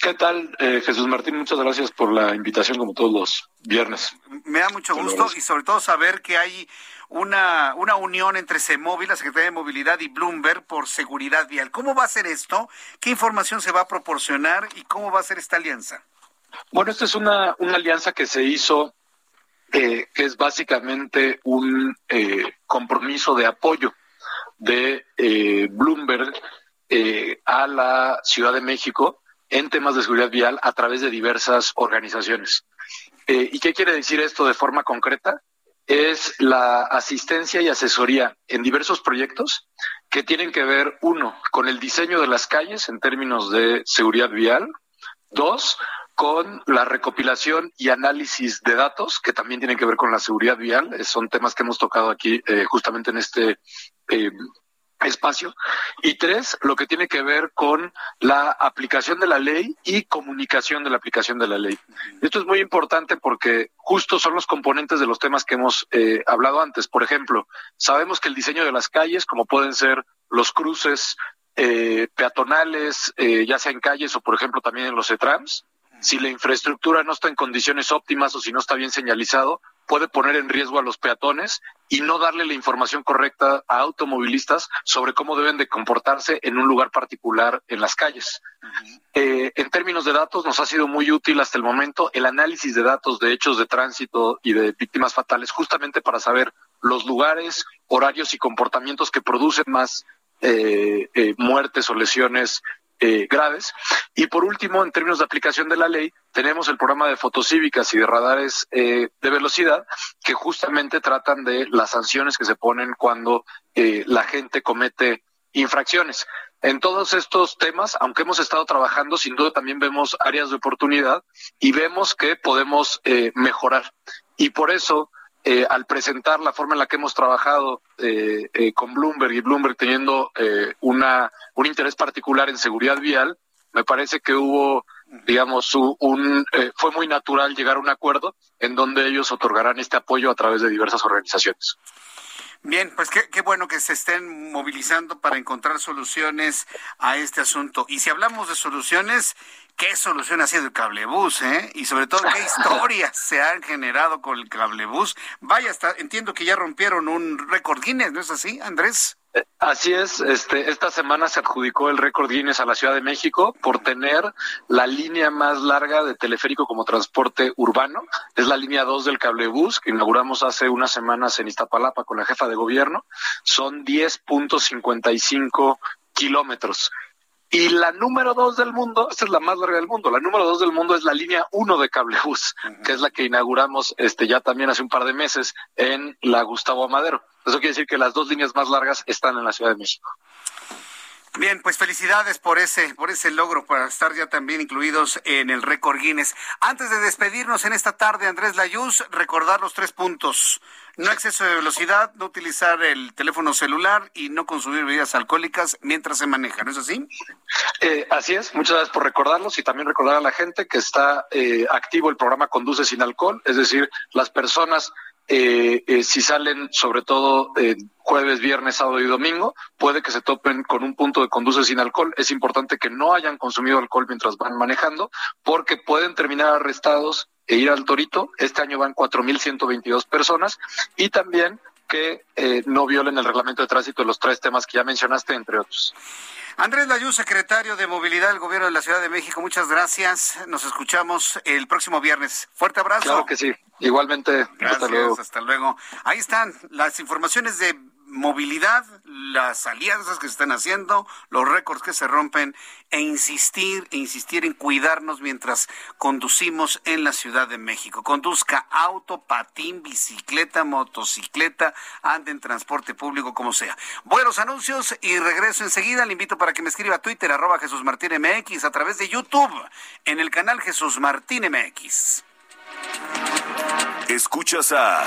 Speaker 19: ¿Qué tal, eh, Jesús Martín? Muchas gracias por la invitación, como todos los viernes.
Speaker 1: Me da mucho gusto y sobre todo saber que hay una, una unión entre CEMOVIL, la Secretaría de Movilidad, y Bloomberg por seguridad vial. ¿Cómo va a ser esto? ¿Qué información se va a proporcionar y cómo va a ser esta alianza?
Speaker 19: Bueno, esta es una, una alianza que se hizo, eh, que es básicamente un eh, compromiso de apoyo de eh, Bloomberg eh, a la Ciudad de México en temas de seguridad vial a través de diversas organizaciones. Eh, ¿Y qué quiere decir esto de forma concreta? Es la asistencia y asesoría en diversos proyectos que tienen que ver, uno, con el diseño de las calles en términos de seguridad vial, dos, con la recopilación y análisis de datos, que también tienen que ver con la seguridad vial. Son temas que hemos tocado aquí eh, justamente en este eh, espacio. Y tres, lo que tiene que ver con la aplicación de la ley y comunicación de la aplicación de la ley. Esto es muy importante porque justo son los componentes de los temas que hemos eh, hablado antes. Por ejemplo, sabemos que el diseño de las calles, como pueden ser los cruces eh, peatonales, eh, ya sea en calles o por ejemplo también en los ETRAMS, si la infraestructura no está en condiciones óptimas o si no está bien señalizado, puede poner en riesgo a los peatones y no darle la información correcta a automovilistas sobre cómo deben de comportarse en un lugar particular en las calles. eh, en términos de datos, nos ha sido muy útil hasta el momento el análisis de datos de hechos de tránsito y de víctimas fatales, justamente para saber los lugares, horarios y comportamientos que producen más eh, eh, muertes o lesiones eh, graves. Y por último, en términos de aplicación de la ley, tenemos el programa de fotocívicas y de radares eh, de velocidad que justamente tratan de las sanciones que se ponen cuando eh, la gente comete infracciones. En todos estos temas, aunque hemos estado trabajando, sin duda también vemos áreas de oportunidad y vemos que podemos eh, mejorar. Y por eso eh, al presentar la forma en la que hemos trabajado eh, eh, con Bloomberg y Bloomberg teniendo una, un interés particular en seguridad vial, me parece que hubo, digamos, un, fue muy natural llegar a un acuerdo en donde ellos otorgarán este apoyo a través de diversas organizaciones.
Speaker 1: Bien, pues qué, bueno que se estén movilizando para encontrar soluciones a este asunto. Y si hablamos de soluciones, ¿qué solución ha sido el cablebús? Eh? Y sobre todo, ¿qué historias se han generado con el cablebús? Vaya, hasta, entiendo que ya rompieron un récord Guinness, ¿no es así, Andrés?
Speaker 19: Así es, este, esta semana se adjudicó el récord Guinness a la Ciudad de México por tener la línea más larga de teleférico como transporte urbano. Es la línea 2 del cablebús que inauguramos hace unas semanas en Iztapalapa con la jefa de gobierno. Son 10.55 kilómetros. Y la número dos del mundo, esta es la más larga del mundo, la número dos del mundo es la línea uno de cablebús, que es la que inauguramos este ya también hace un par de meses en la Gustavo Amadero. Eso quiere decir que las dos líneas más largas están en la Ciudad de México.
Speaker 1: Bien, pues felicidades por ese, por ese logro, para estar ya también incluidos en el récord Guinness. Antes de despedirnos en esta tarde, Andrés Layuz, recordar los tres puntos. No exceso de velocidad, no utilizar el teléfono celular y no consumir bebidas alcohólicas mientras se maneja, ¿no es así?
Speaker 19: Eh, así es, muchas gracias por recordarlos y también recordar a la gente que está eh, activo el programa Conduce sin alcohol, es decir, las personas eh, eh, si salen sobre todo eh, jueves, viernes, sábado y domingo, puede que se topen con un punto de conduce sin alcohol. Es importante que no hayan consumido alcohol mientras van manejando, porque pueden terminar arrestados e ir al torito. Este año van 4.122 personas y también que eh, no violen el reglamento de tránsito de los tres temas que ya mencionaste, entre otros.
Speaker 1: Andrés Layú, secretario de Movilidad del Gobierno de la Ciudad de México, muchas gracias. Nos escuchamos el próximo viernes. Fuerte abrazo.
Speaker 19: Claro que sí. Igualmente.
Speaker 1: Gracias, hasta luego. Hasta luego. Ahí están las informaciones de movilidad, las alianzas que se están haciendo, los récords que se rompen e insistir, e insistir en cuidarnos mientras conducimos en la Ciudad de México. Conduzca auto, patín, bicicleta, motocicleta, ande en transporte público, como sea. Buenos anuncios y regreso enseguida. Le invito para que me escriba a Twitter, arroba Jesús Martín MX, a través de YouTube, en el canal Jesús Martín MX.
Speaker 9: Escuchas a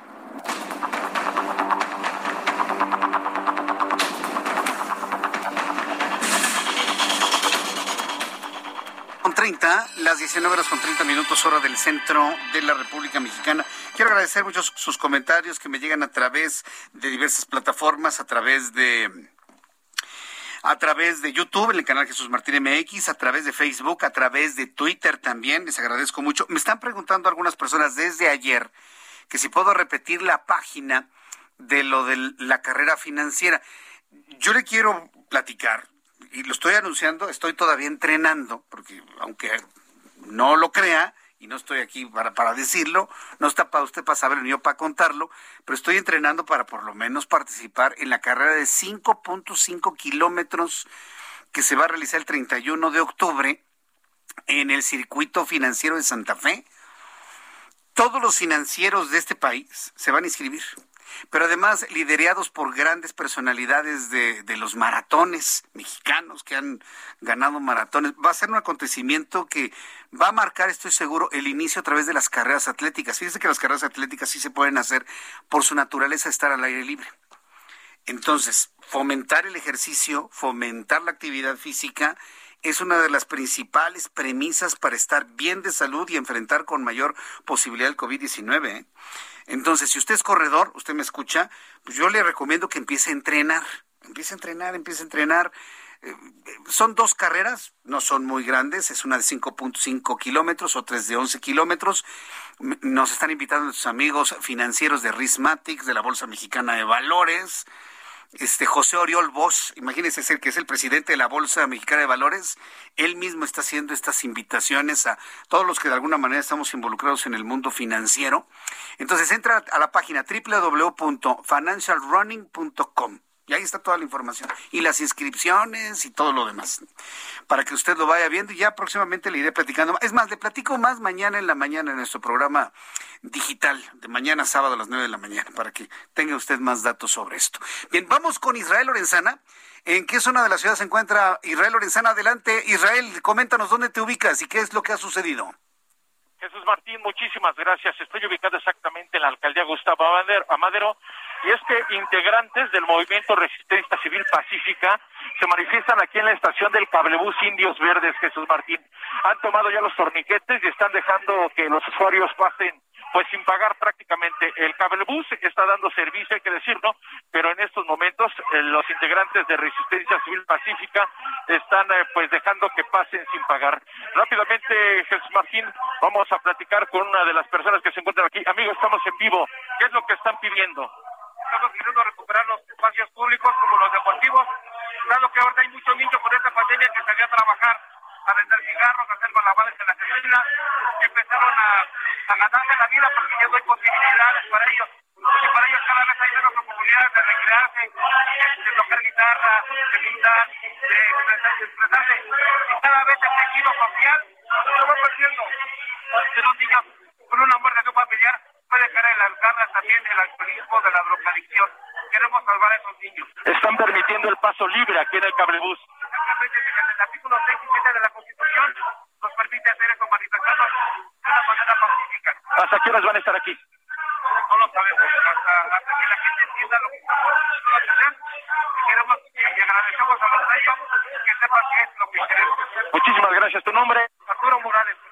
Speaker 1: 30, las 19 horas con 30 minutos, hora del centro de la República Mexicana. Quiero agradecer muchos sus comentarios que me llegan a través de diversas plataformas, a través de a través de YouTube, en el canal Jesús Martín MX, a través de Facebook, a través de Twitter también. Les agradezco mucho. Me están preguntando algunas personas desde ayer que si puedo repetir la página de lo de la carrera financiera. Yo le quiero platicar y lo estoy anunciando, estoy todavía entrenando, porque aunque no lo crea, y no estoy aquí para, para decirlo, no está para usted para saberlo ni yo para contarlo, pero estoy entrenando para por lo menos participar en la carrera de 5.5 kilómetros que se va a realizar el 31 de octubre en el circuito financiero de Santa Fe. Todos los financieros de este país se van a inscribir pero además liderados por grandes personalidades de, de, los maratones mexicanos que han ganado maratones. Va a ser un acontecimiento que va a marcar, estoy seguro, el inicio a través de las carreras atléticas. Fíjense que las carreras atléticas sí se pueden hacer por su naturaleza estar al aire libre. Entonces, fomentar el ejercicio, fomentar la actividad física es una de las principales premisas para estar bien de salud y enfrentar con mayor posibilidad el COVID-19. ¿eh? Entonces, si usted es corredor, usted me escucha, pues yo le recomiendo que empiece a entrenar, empiece a entrenar, empiece a entrenar. eh, son dos carreras, no son muy grandes, es una de 5.5 kilómetros, otra es de 11 kilómetros. Nos están invitando nuestros amigos financieros de Rismatics, de la Bolsa Mexicana de Valores. Este José Oriol Bosch, imagínense ser que es el presidente de la Bolsa Mexicana de Valores, él mismo está haciendo estas invitaciones a todos los que de alguna manera estamos involucrados en el mundo financiero. Entonces entra a la página www.financialrunning.com y ahí está toda la información y las inscripciones y todo lo demás para que usted lo vaya viendo y ya próximamente le iré platicando. Es más, le platico más mañana en la mañana en nuestro programa digital de mañana sábado a las 9 de la mañana para que tenga usted más datos sobre esto. Bien, vamos con Israel Lorenzana. ¿En qué zona de la ciudad se encuentra Israel Lorenzana? Adelante, Israel, coméntanos dónde te ubicas y qué es lo que ha sucedido.
Speaker 5: Jesús Martín, muchísimas gracias. Estoy ubicado exactamente en la alcaldía Gustavo Amadero- y es que integrantes del movimiento Resistencia Civil Pacífica se manifiestan aquí en la estación del cablebús Indios Verdes, Jesús Martín. Han tomado ya los torniquetes y están dejando que los usuarios pasen pues sin pagar prácticamente. El cablebús está dando servicio, hay que decirlo, pero en estos momentos eh, los integrantes de Resistencia Civil Pacífica están eh, pues dejando que pasen sin pagar. Rápidamente, Jesús Martín, vamos a platicar con una de las personas que se encuentran aquí. Amigos, estamos en vivo. ¿Qué es lo que están pidiendo?
Speaker 20: Estamos queriendo recuperar los espacios públicos como los deportivos, dado que ahora hay muchos niños con esta pandemia que salían a trabajar, a vender cigarros, a hacer malabares en las esquinas, y empezaron a, a ganarse la vida porque ya no hay posibilidades para ellos. Y para ellos cada vez hay menos oportunidades de recrearse, de, tocar guitarra, de pintar, de expresarse. Y cada vez el tejido social se va perdiendo. De los niños con una muerte familiar puede caer el alcalde también el alcoholismo de la drogadicción. Queremos salvar a esos niños.
Speaker 5: Están permitiendo el paso libre aquí en el cablebús.
Speaker 20: Simplemente fíjate, el artículo 6 y 7 de la Constitución nos permite hacer eso manifestando de una manera pacífica.
Speaker 5: ¿Hasta qué horas van a estar aquí?
Speaker 20: No lo sabemos, hasta, hasta que la gente entienda lo que estamos. Y queremos y agradecemos a los medios que sepan qué es lo que queremos.
Speaker 5: Muchísimas gracias. ¿Tu nombre?
Speaker 20: Arturo Morales.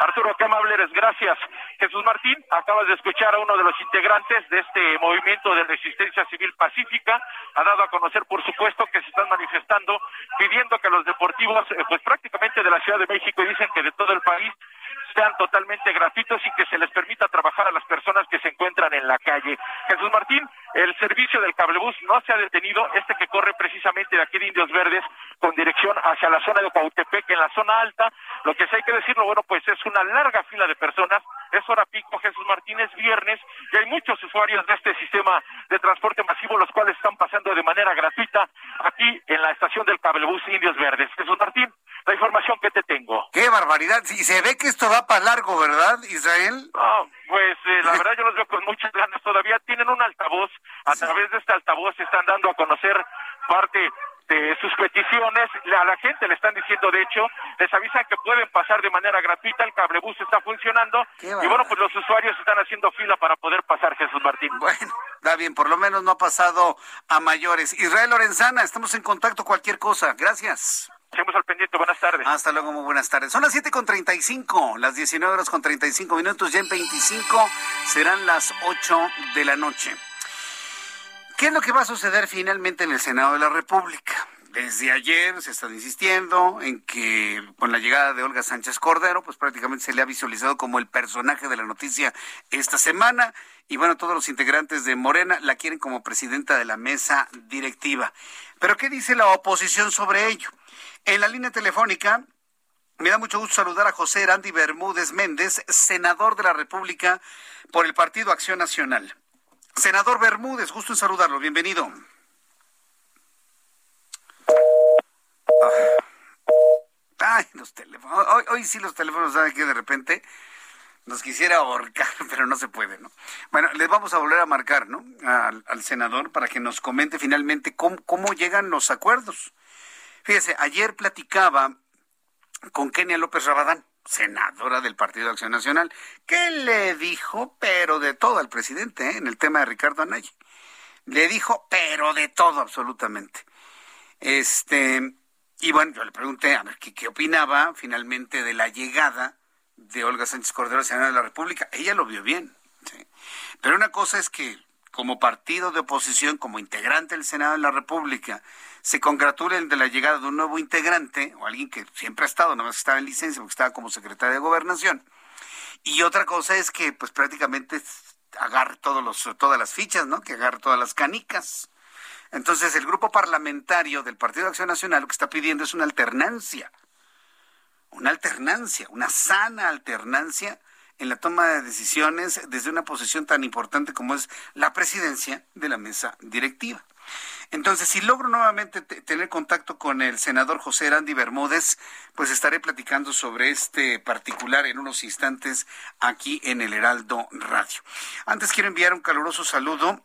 Speaker 5: Arturo, qué amable eres, gracias. Jesús Martín, acabas de escuchar a uno de los integrantes de este movimiento de resistencia civil pacífica. Ha dado a conocer, por supuesto, que se están manifestando pidiendo que los deportivos, eh, pues prácticamente de la Ciudad de México dicen que de todo el país, sean totalmente gratuitos y que se les permita trabajar a las personas que se encuentran en la calle. Jesús Martín, el servicio del cablebús no se ha detenido, este que corre precisamente de aquí de Indios Verdes con dirección hacia la zona de Cuautepec, en la zona alta, lo que sí hay que decirlo, bueno, pues es una larga fila de personas, es hora pico, Jesús Martín, es viernes, y hay muchos usuarios de este sistema de transporte masivo, los cuales están pasando de manera gratuita aquí en la estación del cablebús Indios Verdes. Jesús Martín, la información que te tengo.
Speaker 1: ¡Qué barbaridad! Y se ve que esto va para largo, ¿verdad, Israel?
Speaker 5: No, pues eh, la verdad yo los veo con muchas ganas. Todavía tienen un altavoz. A través de este altavoz están dando a conocer parte de sus peticiones. A la gente le están diciendo, de hecho, les avisan que pueden pasar de manera gratuita. El cablebús está funcionando. Y bueno, pues los usuarios están haciendo fila para poder pasar, Jesús Martín.
Speaker 1: Bueno, está bien, por lo menos no ha pasado a mayores. Israel Lorenzana, estamos en contacto, cualquier cosa. Gracias.
Speaker 5: Seguimos al pendiente, buenas tardes.
Speaker 1: Hasta luego, muy buenas tardes. Son las siete con 35, las 19 horas con 35 minutos, ya en 25 serán las 8 de la noche. ¿Qué es lo que va a suceder finalmente en el Senado de la República? Desde ayer se está insistiendo en que con la llegada de Olga Sánchez Cordero, pues prácticamente se le ha visualizado como el personaje de la noticia esta semana. Y bueno, todos los integrantes de Morena la quieren como presidenta de la mesa directiva. Pero ¿qué dice la oposición sobre ello? En la línea telefónica me da mucho gusto saludar a José Erandi Bermúdez Méndez, senador de la República por el Partido Acción Nacional. Senador Bermúdez, gusto en saludarlo, bienvenido. Ay, los teléfonos. Hoy, sí los teléfonos, ¿saben que De repente nos quisiera ahorcar, pero no se puede, ¿no? Bueno, les vamos a volver a marcar, ¿no? Al, senador para que nos comente finalmente cómo llegan los acuerdos. Fíjese, ayer platicaba con Kenia López Rabadán, senadora del Partido de Acción Nacional, que le dijo, pero de todo al presidente, ¿eh? en el tema de Ricardo Anaya. Le dijo, pero de todo absolutamente. Este, y bueno, yo le pregunté a ver qué, opinaba finalmente de la llegada de Olga Sánchez Cordero, senadora de la República. Ella lo vio bien. ¿sí? Pero una cosa es que como partido de oposición, como integrante del Senado de la República, se congratulen de la llegada de un nuevo integrante, o alguien que siempre ha estado, no más estaba en licencia, porque estaba como secretario de Gobernación. Y otra cosa es que, pues prácticamente agarre todas las fichas, ¿no? Que agarre todas las canicas. Entonces, el grupo parlamentario del Partido de Acción Nacional lo que está pidiendo es una alternancia. Una alternancia, una sana alternancia en la toma de decisiones desde una posición tan importante como es la presidencia de la mesa directiva. Entonces, si logro nuevamente tener contacto con el senador José Randy Bermúdez, pues estaré platicando sobre este particular en unos instantes aquí en el Heraldo Radio. Antes quiero enviar un caluroso saludo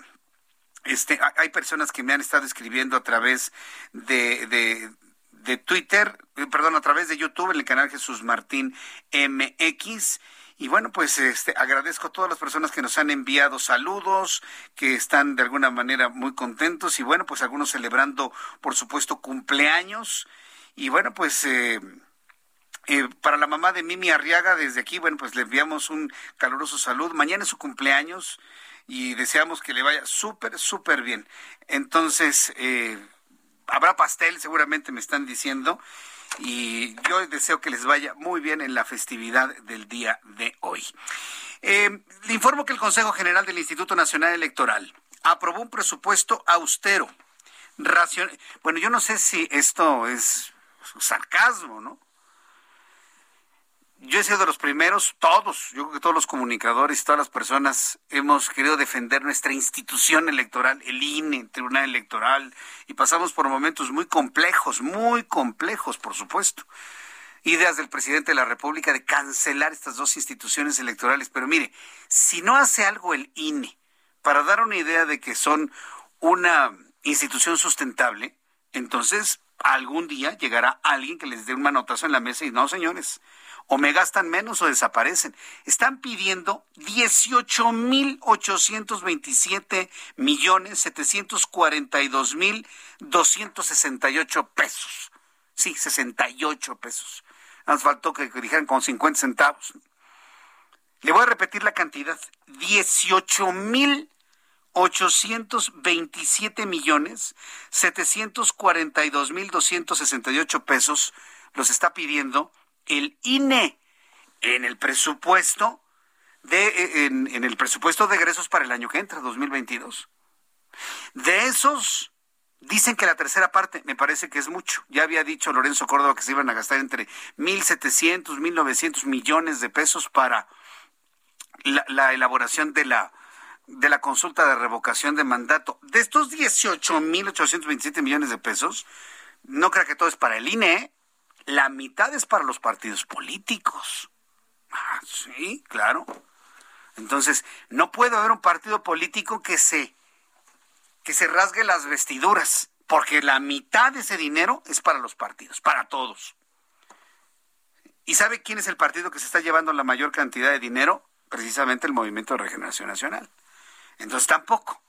Speaker 1: este, hay personas que me han estado escribiendo a través de, de, de, Twitter, eh, perdón, a través de YouTube en el canal Jesús Martín MX y bueno, pues este, agradezco a todas las personas que nos han enviado saludos, que están de alguna manera muy contentos y bueno, pues algunos celebrando, por supuesto, cumpleaños. Y bueno, pues... Eh, eh, para la mamá de Mimi Arriaga, desde aquí, bueno, pues le enviamos un caluroso saludo. Mañana es su cumpleaños y deseamos que le vaya súper, súper bien. Entonces, eh, habrá pastel, seguramente me están diciendo y yo deseo que les vaya muy bien en la festividad del día de hoy. Eh, le informo que el Consejo General del Instituto Nacional Electoral aprobó un presupuesto austero. bueno, yo no sé si esto es sarcasmo, ¿no? Yo he sido de los primeros, todos, yo creo que todos los comunicadores todas las personas hemos querido defender nuestra institución electoral, el INE, el Tribunal Electoral, y pasamos por momentos muy complejos, muy complejos, por supuesto. Ideas del presidente de la República de cancelar estas dos instituciones electorales. Pero mire, si no hace algo el INE para dar una idea de que son una institución sustentable, entonces algún día llegará alguien que les dé un manotazo en la mesa y no, señores, o me gastan menos o desaparecen. Están pidiendo 18.827 millones 742 mil 268 pesos. Sí, 68 pesos. Nos faltó que dijeran con 50 centavos. Le voy a repetir la cantidad. 18 mil 827 millones 742 mil 268 pesos los está pidiendo el INE en el presupuesto de en, el presupuesto de egresos para el año que entra, 2022. De esos dicen que la tercera parte me parece que es mucho. Ya había dicho Lorenzo Córdoba que se iban a gastar entre 1.700, 1.900 millones de pesos para la, la, elaboración de la de la consulta de revocación de mandato. De estos 18.827 millones de pesos, no creo que todo es para el INE, ¿eh? La mitad es para los partidos políticos. Ah, sí, claro. Entonces, no puede haber un partido político que se que se rasgue las vestiduras, porque la mitad de ese dinero es para los partidos, para todos. ¿Y sabe quién es el partido que se está llevando la mayor cantidad de dinero? Precisamente el Movimiento de Regeneración Nacional. Entonces tampoco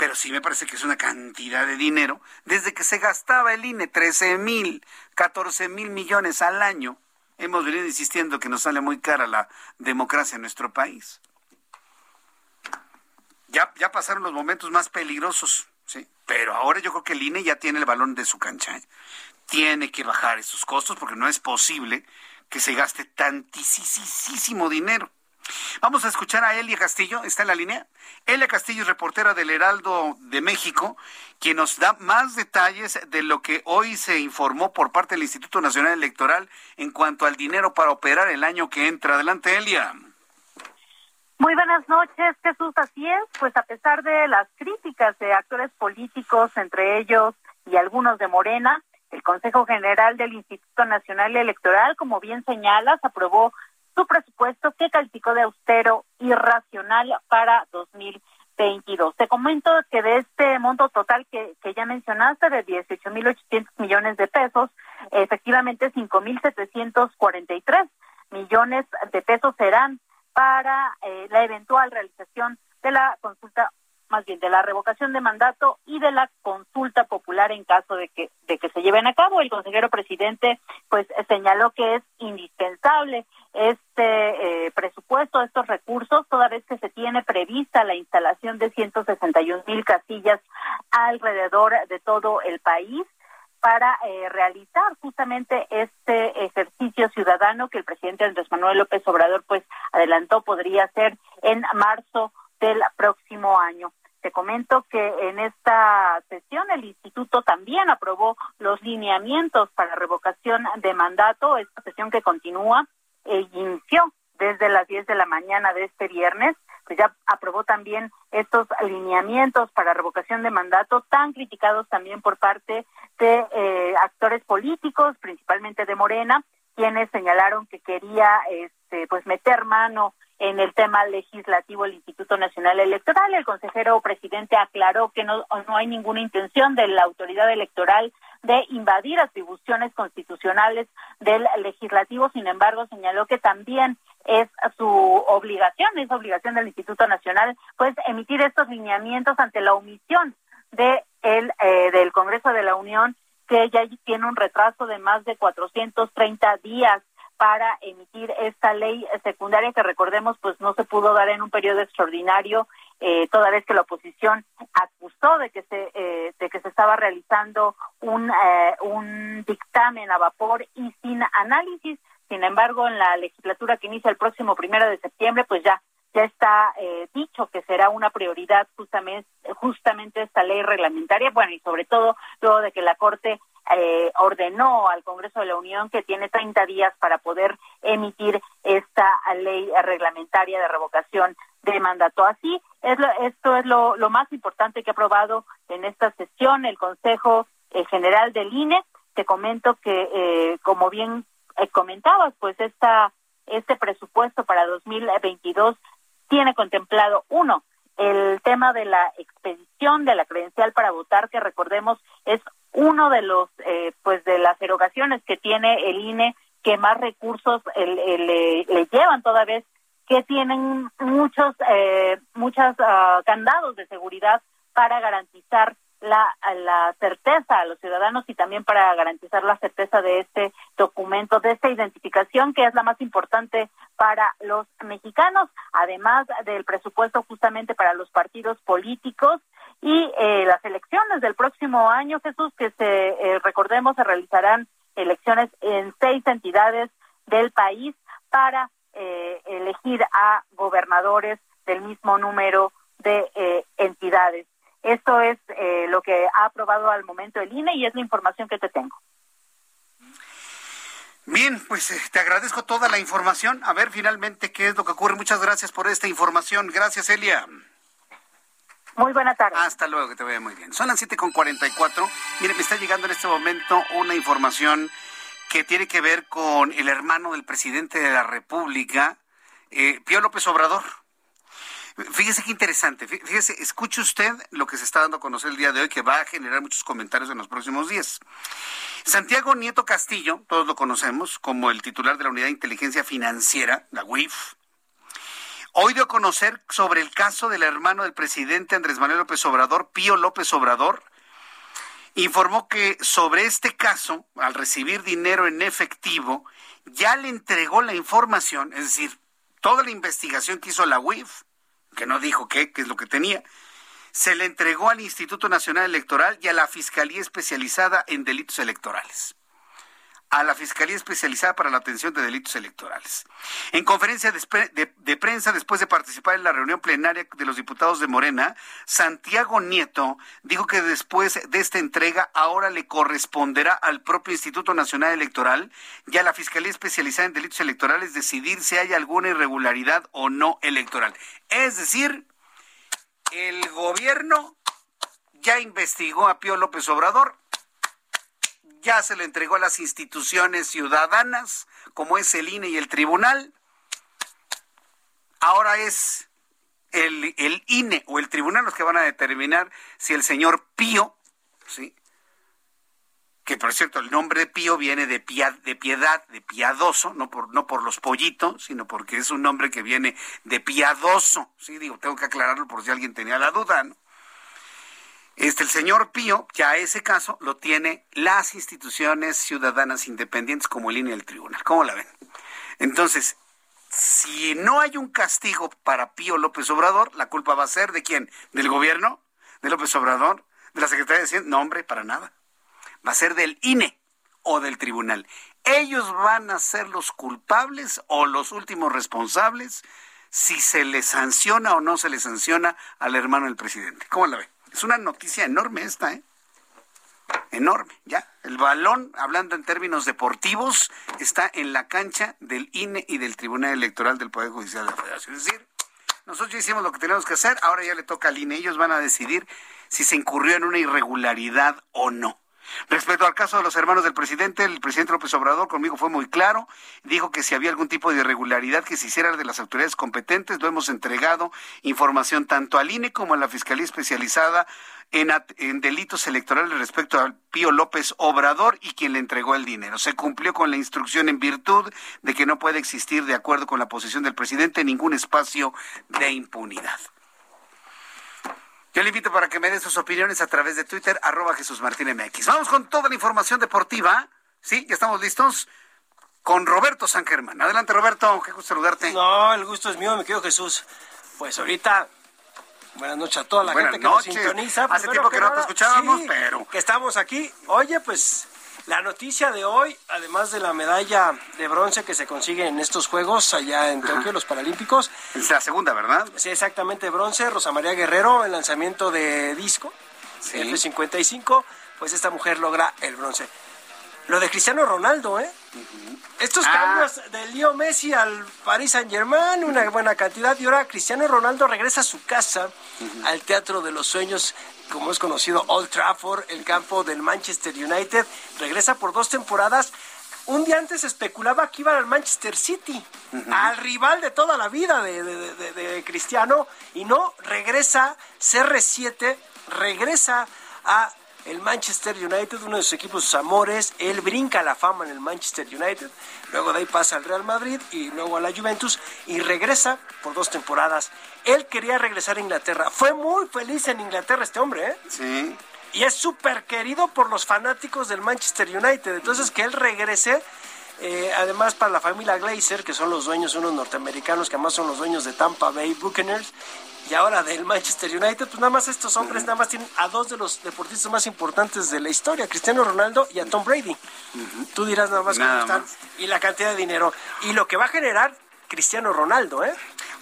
Speaker 1: pero sí me parece que es una cantidad de dinero. Desde que se gastaba el INE 13 mil, 14 mil millones al año, hemos venido insistiendo que nos sale muy cara la democracia en nuestro país. Ya, ya pasaron los momentos más peligrosos, ¿sí? pero ahora yo creo que el INE ya tiene el balón de su cancha. ¿eh? Tiene que bajar esos costos porque no es posible que se gaste tantísimo dinero. Vamos a escuchar a Elia Castillo, está en la línea. Elia Castillo es reportera del Heraldo de México, quien nos da más detalles de lo que hoy se informó por parte del Instituto Nacional Electoral en cuanto al dinero para operar el año que entra. Adelante, Elia.
Speaker 13: Muy buenas noches, Jesús. Así es, pues a pesar de las críticas de actores políticos, entre ellos y algunos de Morena, el Consejo General del Instituto Nacional Electoral, como bien señalas, aprobó su presupuesto que calificó de austero y racional para 2022. Te comento que de este monto total que, que ya mencionaste, de 18.800 millones de pesos, efectivamente 5.743 millones de pesos serán para eh, la eventual realización de la consulta más bien de la revocación de mandato y de la consulta popular en caso de que de que se lleven a cabo. El consejero presidente pues señaló que es indispensable este eh, presupuesto
Speaker 21: estos recursos, toda vez que se tiene prevista la instalación de 161 mil casillas alrededor de todo el país para eh, realizar justamente este ejercicio ciudadano que el presidente Andrés Manuel López Obrador pues adelantó podría ser en marzo del próximo año. Te comento que en esta sesión el instituto también aprobó los lineamientos para revocación de mandato, esta sesión que continúa e inició desde las 10 de la mañana de este viernes, pues ya aprobó también estos lineamientos para revocación de mandato tan criticados también por parte de eh, actores políticos, principalmente de Morena, quienes señalaron que quería este pues meter mano en el tema legislativo el Instituto Nacional Electoral. El consejero presidente aclaró que no, no hay ninguna intención de la autoridad electoral de invadir atribuciones constitucionales del legislativo. Sin embargo, señaló que también es su obligación, es obligación del Instituto Nacional, pues emitir estos lineamientos ante la omisión de eh, del Congreso de la Unión, que ya tiene un retraso de más de 430 días para emitir esta ley secundaria que recordemos pues no se pudo dar en un periodo extraordinario eh, toda vez que la oposición acusó de que se eh, de que se estaba realizando un eh, un dictamen a vapor y sin análisis. Sin embargo en la legislatura que inicia el próximo primero de septiembre pues ya ya está eh, dicho que será una prioridad justamente justamente esta ley reglamentaria. Bueno y sobre todo luego de que la corte eh, ordenó al Congreso de la Unión que tiene 30 días para poder emitir esta ley reglamentaria de revocación de mandato. Así, es esto es lo, más importante que ha aprobado en esta sesión el Consejo eh, General del INE. Te comento que, eh, como bien comentabas, pues esta, este presupuesto para 2022 tiene contemplado, uno, el tema de la expedición de la credencial para votar, que recordemos es uno de los, eh, pues de las erogaciones que tiene el INE, que más recursos le, llevan toda vez que tienen muchos, eh, muchos uh, candados de seguridad para garantizar la, la certeza a los ciudadanos y también para garantizar la certeza de este documento, de esta identificación que es la más importante para los mexicanos, además del presupuesto justamente para los partidos políticos y eh, las elecciones del próximo año, Jesús, que se eh, recordemos se realizarán elecciones en seis entidades del país para eh, elegir a gobernadores del mismo número de eh, entidades. Esto es eh, lo que ha aprobado al momento el INE y es la información que te tengo.
Speaker 1: Bien, pues te agradezco toda la información. A ver finalmente qué es lo que ocurre. Muchas gracias por esta información. Gracias, Elia.
Speaker 21: Muy buena tarde.
Speaker 1: Hasta luego, que te vaya muy bien. Son las 7.44. Mire, me está llegando en este momento una información que tiene que ver con el hermano del presidente de la República, eh, Pío López Obrador. Fíjese qué interesante. Fíjese, escuche usted lo que se está dando a conocer el día de hoy, que va a generar muchos comentarios en los próximos días. Santiago Nieto Castillo, todos lo conocemos como el titular de la Unidad de Inteligencia Financiera, la UIF, hoy dio a conocer sobre el caso del hermano del presidente Andrés Manuel López Obrador, Pío López Obrador, informó que sobre este caso, al recibir dinero en efectivo, ya le entregó la información, es decir, toda la investigación que hizo la UIF, que no dijo qué, qué es lo que tenía, se le entregó al Instituto Nacional Electoral y a la Fiscalía Especializada en Delitos Electorales a la Fiscalía Especializada para la Atención de Delitos Electorales. En conferencia de, prensa, después de participar en la reunión plenaria de los diputados de Morena, Santiago Nieto dijo que después de esta entrega ahora le corresponderá al propio Instituto Nacional Electoral y a la Fiscalía Especializada en Delitos Electorales decidir si hay alguna irregularidad o no electoral. Es decir, el gobierno ya investigó a Pío López Obrador, ya se le entregó a las instituciones ciudadanas, como es el INE y el tribunal. Ahora es el, el INE o el tribunal los que van a determinar si el señor Pío, ¿sí? que por cierto el nombre de Pío viene de, de piedad, de piadoso, no por, no por los pollitos, sino porque es un nombre que viene de piadoso. Sí, digo, tengo que aclararlo por si alguien tenía la duda, ¿no? Este, el señor Pío, ya ese caso lo tiene las instituciones ciudadanas independientes como línea del tribunal. ¿Cómo la ven? Entonces, si no hay un castigo para Pío López Obrador, la culpa va a ser de quién? ¿Del gobierno? ¿De López Obrador? ¿De la Secretaría de Hacienda? No, hombre, para nada. Va a ser del INE o del tribunal. Ellos van a ser los culpables o los últimos responsables si se le sanciona o no se le sanciona al hermano del presidente. ¿Cómo la ve? Es una noticia enorme esta, ¿eh? Enorme, ya. El balón, hablando en términos deportivos, está en la cancha del INE y del Tribunal Electoral del Poder Judicial de la Federación. Es decir, nosotros ya hicimos lo que tenemos que hacer, ahora ya le toca al INE. Ellos van a decidir si se incurrió en una irregularidad o no. Respecto al caso de los hermanos del presidente, el presidente López Obrador conmigo fue muy claro, dijo que si había algún tipo de irregularidad que se hiciera de las autoridades competentes, lo hemos entregado información tanto al INE como a la Fiscalía Especializada en, delitos electorales respecto al Pío López Obrador y quien le entregó el dinero. Se cumplió con la instrucción en virtud de que no puede existir, de acuerdo con la posición del presidente, ningún espacio de impunidad. Yo le invito para que me dé sus opiniones a través de Twitter, arroba Jesús Martín MX. Vamos con toda la información deportiva. ¿Sí? ¿Ya estamos listos? Con Roberto San Germán. Adelante, Roberto. Qué gusto saludarte.
Speaker 22: No, el gusto es mío, me quedo Jesús. Pues ahorita Buenas noches a toda la
Speaker 1: Buenas
Speaker 22: gente que
Speaker 1: noches.
Speaker 22: nos sintoniza.
Speaker 1: Hace tiempo que no te escuchábamos,
Speaker 22: sí,
Speaker 1: pero-
Speaker 22: Que estamos aquí. Oye, pues la noticia de hoy, además de la medalla de bronce que se consigue en estos Juegos allá en Tokio, los Paralímpicos.
Speaker 1: Es la segunda, ¿verdad?
Speaker 22: Sí, exactamente, bronce. Rosa María Guerrero, el lanzamiento de disco, F55, pues esta mujer logra el bronce. Lo de Cristiano Ronaldo, ¿eh? Estos
Speaker 1: Ah.
Speaker 22: cambios de Leo Messi al Paris Saint Germain, una buena cantidad, y ahora Cristiano Ronaldo regresa a su casa, al Teatro de los Sueños, como es conocido Old Trafford, el campo del Manchester United, regresa por dos temporadas. Un día antes especulaba que iba al Manchester City, al rival de toda la vida de, de- de- de Cristiano, y no, regresa CR7, regresa a el Manchester United, uno de sus equipos, amores, él brinca la fama en el Manchester United, luego de ahí pasa al Real Madrid y luego a la Juventus y regresa por dos temporadas. Él quería regresar a Inglaterra, fue muy feliz en Inglaterra este hombre, ¿eh?
Speaker 1: Sí.
Speaker 22: Y es súper querido por los fanáticos del Manchester United, entonces que él regrese... eh, además para la familia Glazer, que son los dueños, unos norteamericanos que además son los dueños de Tampa Bay Buccaneers, y ahora del Manchester United, pues nada más estos hombres nada más tienen a dos de los deportistas más importantes de la historia, Cristiano Ronaldo y a Tom Brady. Tú dirás nada más
Speaker 1: Nada
Speaker 22: cómo están
Speaker 1: más.
Speaker 22: y la cantidad de dinero y lo que va a generar Cristiano Ronaldo, ¿eh?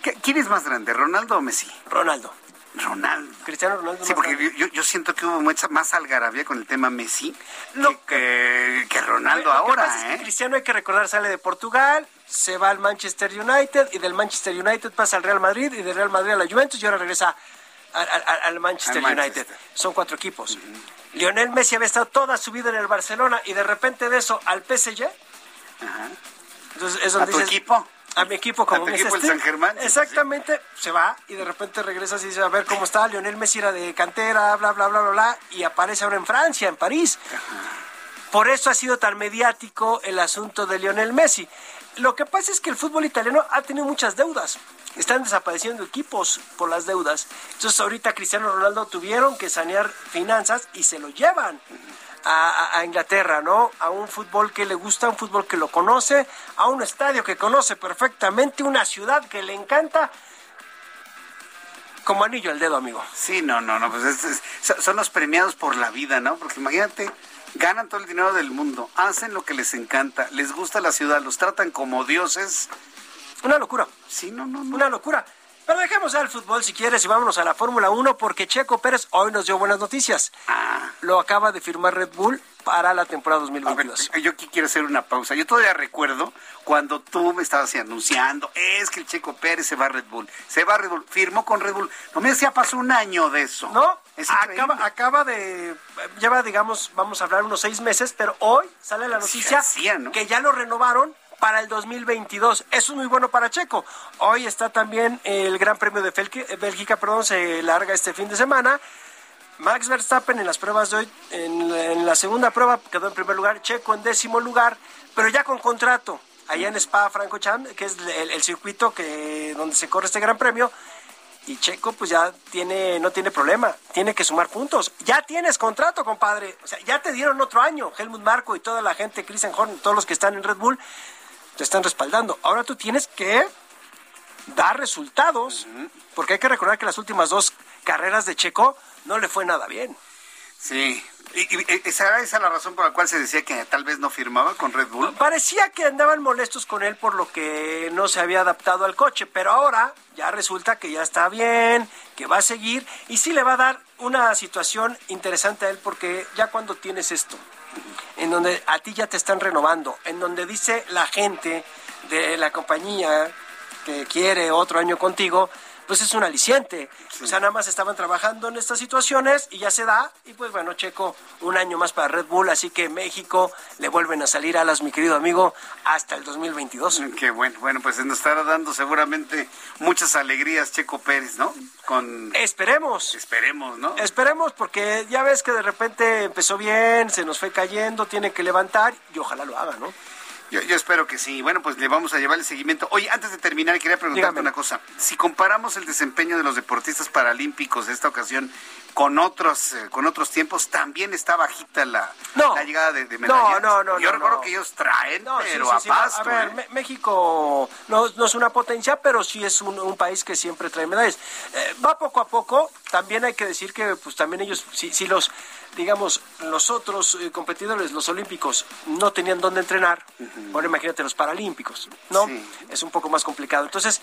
Speaker 1: ¿Qué- ¿Quién es más grande, Ronaldo o Messi?
Speaker 22: Ronaldo.
Speaker 1: Ronaldo.
Speaker 22: Cristiano Ronaldo.
Speaker 1: Sí, porque yo, yo siento que hubo mucha más algarabía con el tema Messi que, que, que Ronaldo
Speaker 22: que
Speaker 1: ahora,
Speaker 22: pasa es que
Speaker 1: ¿eh?
Speaker 22: Cristiano hay que recordar sale de Portugal, se va al Manchester United y del Manchester United pasa al Real Madrid y del Real Madrid a la Juventus y ahora regresa al, al- al Manchester United. Son cuatro equipos. Lionel Messi había estado toda su vida en el Barcelona y de repente de eso al PSG. Entonces es
Speaker 1: ¿A
Speaker 22: donde
Speaker 1: tu
Speaker 22: dices,
Speaker 1: equipo?
Speaker 22: A mi equipo, como
Speaker 1: ¿A tu equipo, el. San Germán? Sí,
Speaker 22: Exactamente, se va y de repente regresa y dice, a ver cómo está. Lionel Messi era de cantera, bla, bla, bla, bla, bla, y aparece ahora en Francia, en París. Por eso ha sido tan mediático el asunto de Lionel Messi. Lo que pasa es que el fútbol italiano ha tenido muchas deudas. Están desapareciendo equipos por las deudas. Entonces ahorita Cristiano Ronaldo tuvieron que sanear finanzas y se lo llevan a, Inglaterra, ¿no? A un fútbol que le gusta, un fútbol que lo conoce, a un estadio que conoce perfectamente, una ciudad que le encanta. Como anillo al dedo, amigo.
Speaker 1: Sí, no, no, no, pues es- es- so- son los premiados por la vida, ¿no? Porque imagínate, ganan todo el dinero del mundo, hacen lo que les encanta, les gusta la ciudad, los tratan como dioses.
Speaker 22: Una locura.
Speaker 1: Sí, no, no, no.
Speaker 22: Una locura. Pero dejemos ya el fútbol si quieres y vámonos a la Fórmula 1 porque Checo Pérez hoy nos dio buenas noticias.
Speaker 1: Ah.
Speaker 22: Lo acaba de firmar Red Bull para la temporada 2022.
Speaker 1: Yo aquí quiero hacer una pausa. Yo todavía recuerdo cuando tú me estabas anunciando, es que el Checo Pérez se va a Red Bull, se va a Red Bull, firmó con Red Bull. No me decía, pasó un año de eso.
Speaker 22: No,
Speaker 1: Es
Speaker 22: acaba, acaba de. Lleva, digamos, vamos a hablar unos seis meses, pero hoy sale la noticia
Speaker 1: Sí, hacía, ¿no?
Speaker 22: que ya lo renovaron para el 2022. Eso es muy bueno para Checo. Hoy está también el Gran Premio de Felque- Bélgica, perdón, se larga este fin de semana. Max Verstappen en las pruebas de hoy, en, en la segunda prueba quedó en primer lugar, Checo en décimo lugar, pero ya con contrato. Allá en Spa Francorchamps, que es el, el circuito que donde se corre este Gran Premio, y Checo pues ya tiene no tiene problema, tiene que sumar puntos. Ya tienes contrato, compadre. O sea, ya te dieron otro año. Helmut Marco y toda la gente, Christian Horn, todos los que están en Red Bull, te están respaldando. Ahora tú tienes que dar resultados, porque hay que recordar que las últimas dos carreras de Checo no le fue nada bien.
Speaker 1: Sí. ¿Y, ¿Será esa la razón por la cual se decía que tal vez no firmaba con Red Bull?
Speaker 22: Parecía que andaban molestos con él por lo que no se había adaptado al coche, pero ahora ya resulta que ya está bien, que va a seguir y sí le va a dar una situación interesante a él porque ya cuando tienes esto, en donde a ti ya te están renovando, en donde dice la gente de la compañía que quiere otro año contigo, pues es un aliciente. O sea, nada más estaban trabajando en estas situaciones y ya se da. Y pues bueno, Checo, un año más para Red Bull, así que México le vuelven a salir alas, mi querido amigo, hasta el 2022.
Speaker 1: Qué bueno, bueno, pues nos estará dando seguramente muchas alegrías Checo Pérez, ¿no? Con
Speaker 22: Esperemos.
Speaker 1: Esperemos, ¿no?
Speaker 22: Esperemos, porque ya ves que de repente empezó bien, se nos fue cayendo, tiene que levantar y ojalá lo haga, ¿no?
Speaker 1: Yo, yo espero que sí. Bueno, pues le vamos a llevar el seguimiento. Oye, antes de terminar, quería preguntarte
Speaker 22: Dígame.
Speaker 1: una cosa. Si comparamos el desempeño de los deportistas paralímpicos de esta ocasión con otros eh, con otros tiempos, también está bajita la, la llegada de, de medallas.
Speaker 22: No, no, no,
Speaker 1: Yo
Speaker 22: no,
Speaker 1: recuerdo
Speaker 22: no.
Speaker 1: que ellos traen,
Speaker 22: sí,
Speaker 1: pero
Speaker 22: sí,
Speaker 1: a
Speaker 22: sí,
Speaker 1: pasto.
Speaker 22: A ver,
Speaker 1: ¿eh?
Speaker 22: México no, no es una potencia, pero sí es un, un país que siempre trae medallas. Eh, va poco a poco. También hay que decir que, pues también ellos, si, si los, digamos, los otros eh, competidores, los olímpicos, no tenían dónde entrenar, ahora imagínate los paralímpicos, ¿no? Es un poco más complicado. Entonces,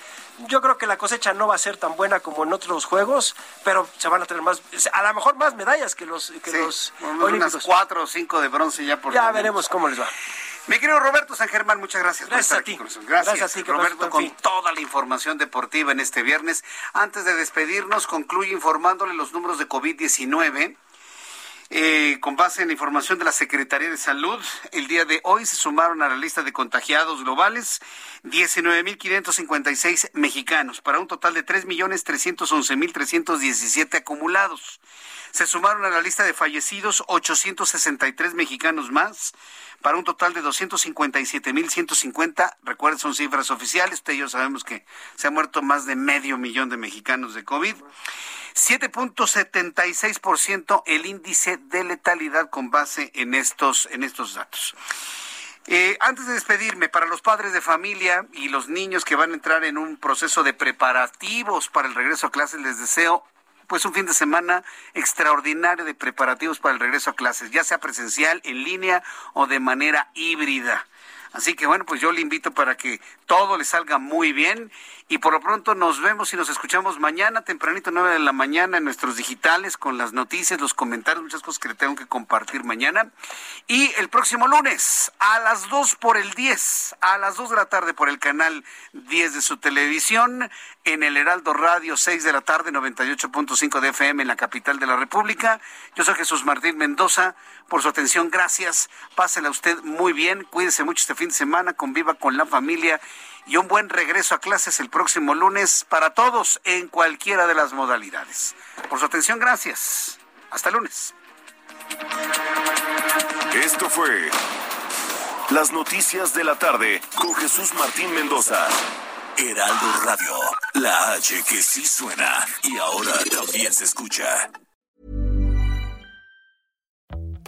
Speaker 22: yo creo que la cosecha no va a ser tan buena como en otros juegos, pero se van a tener más, a lo mejor más medallas que los, que
Speaker 1: Sí,
Speaker 22: los
Speaker 1: unas
Speaker 22: olímpicos.
Speaker 1: cuatro o cinco de bronce ya por
Speaker 22: Ya veremos cómo les va.
Speaker 1: Mi querido Roberto San Germán, muchas gracias,
Speaker 22: Gracias
Speaker 1: por estar
Speaker 22: a
Speaker 1: aquí
Speaker 22: ti.
Speaker 1: con nosotros. Gracias,
Speaker 22: Gracias a ti,
Speaker 1: Roberto, con
Speaker 22: fin.
Speaker 1: toda la información deportiva en este viernes. Antes de despedirnos, concluye informándole los números de COVID-19. Eh, con base en la información de la Secretaría de Salud, el día de hoy se sumaron a la lista de contagiados globales 19.556 mexicanos, para un total de 3.311.317 acumulados. Se sumaron a la lista de fallecidos 863 mexicanos más, para un total de 257.150. Recuerden, son cifras oficiales. Ustedes y yo sabemos que se ha muerto más de medio millón de mexicanos de COVID. 7.76% el índice de letalidad con base en estos, en estos datos. Eh, antes de despedirme, para los padres de familia y los niños que van a entrar en un proceso de preparativos para el regreso a clases, les deseo pues un fin de semana extraordinario de preparativos para el regreso a clases, ya sea presencial, en línea o de manera híbrida. Así que bueno, pues yo le invito para que todo le salga muy bien y por lo pronto nos vemos y nos escuchamos mañana tempranito 9 de la mañana en nuestros digitales con las noticias, los comentarios, muchas cosas que le tengo que compartir mañana. Y el próximo lunes a las 2 por el 10, a las 2 de la tarde por el canal 10 de su televisión, en el Heraldo Radio 6 de la tarde 98.5 de FM en la capital de la República. Yo soy Jesús Martín Mendoza. Por su atención, gracias. Pásela usted muy bien. Cuídese mucho este fin de semana. Conviva con la familia y un buen regreso a clases el próximo lunes para todos en cualquiera de las modalidades. Por su atención, gracias. Hasta el lunes.
Speaker 9: Esto fue Las Noticias de la Tarde con Jesús Martín Mendoza. Heraldo Radio, la H que sí suena y ahora también se escucha.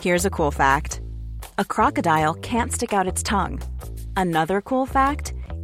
Speaker 23: Here's a cool fact a crocodile can't stick out its tongue. Another cool fact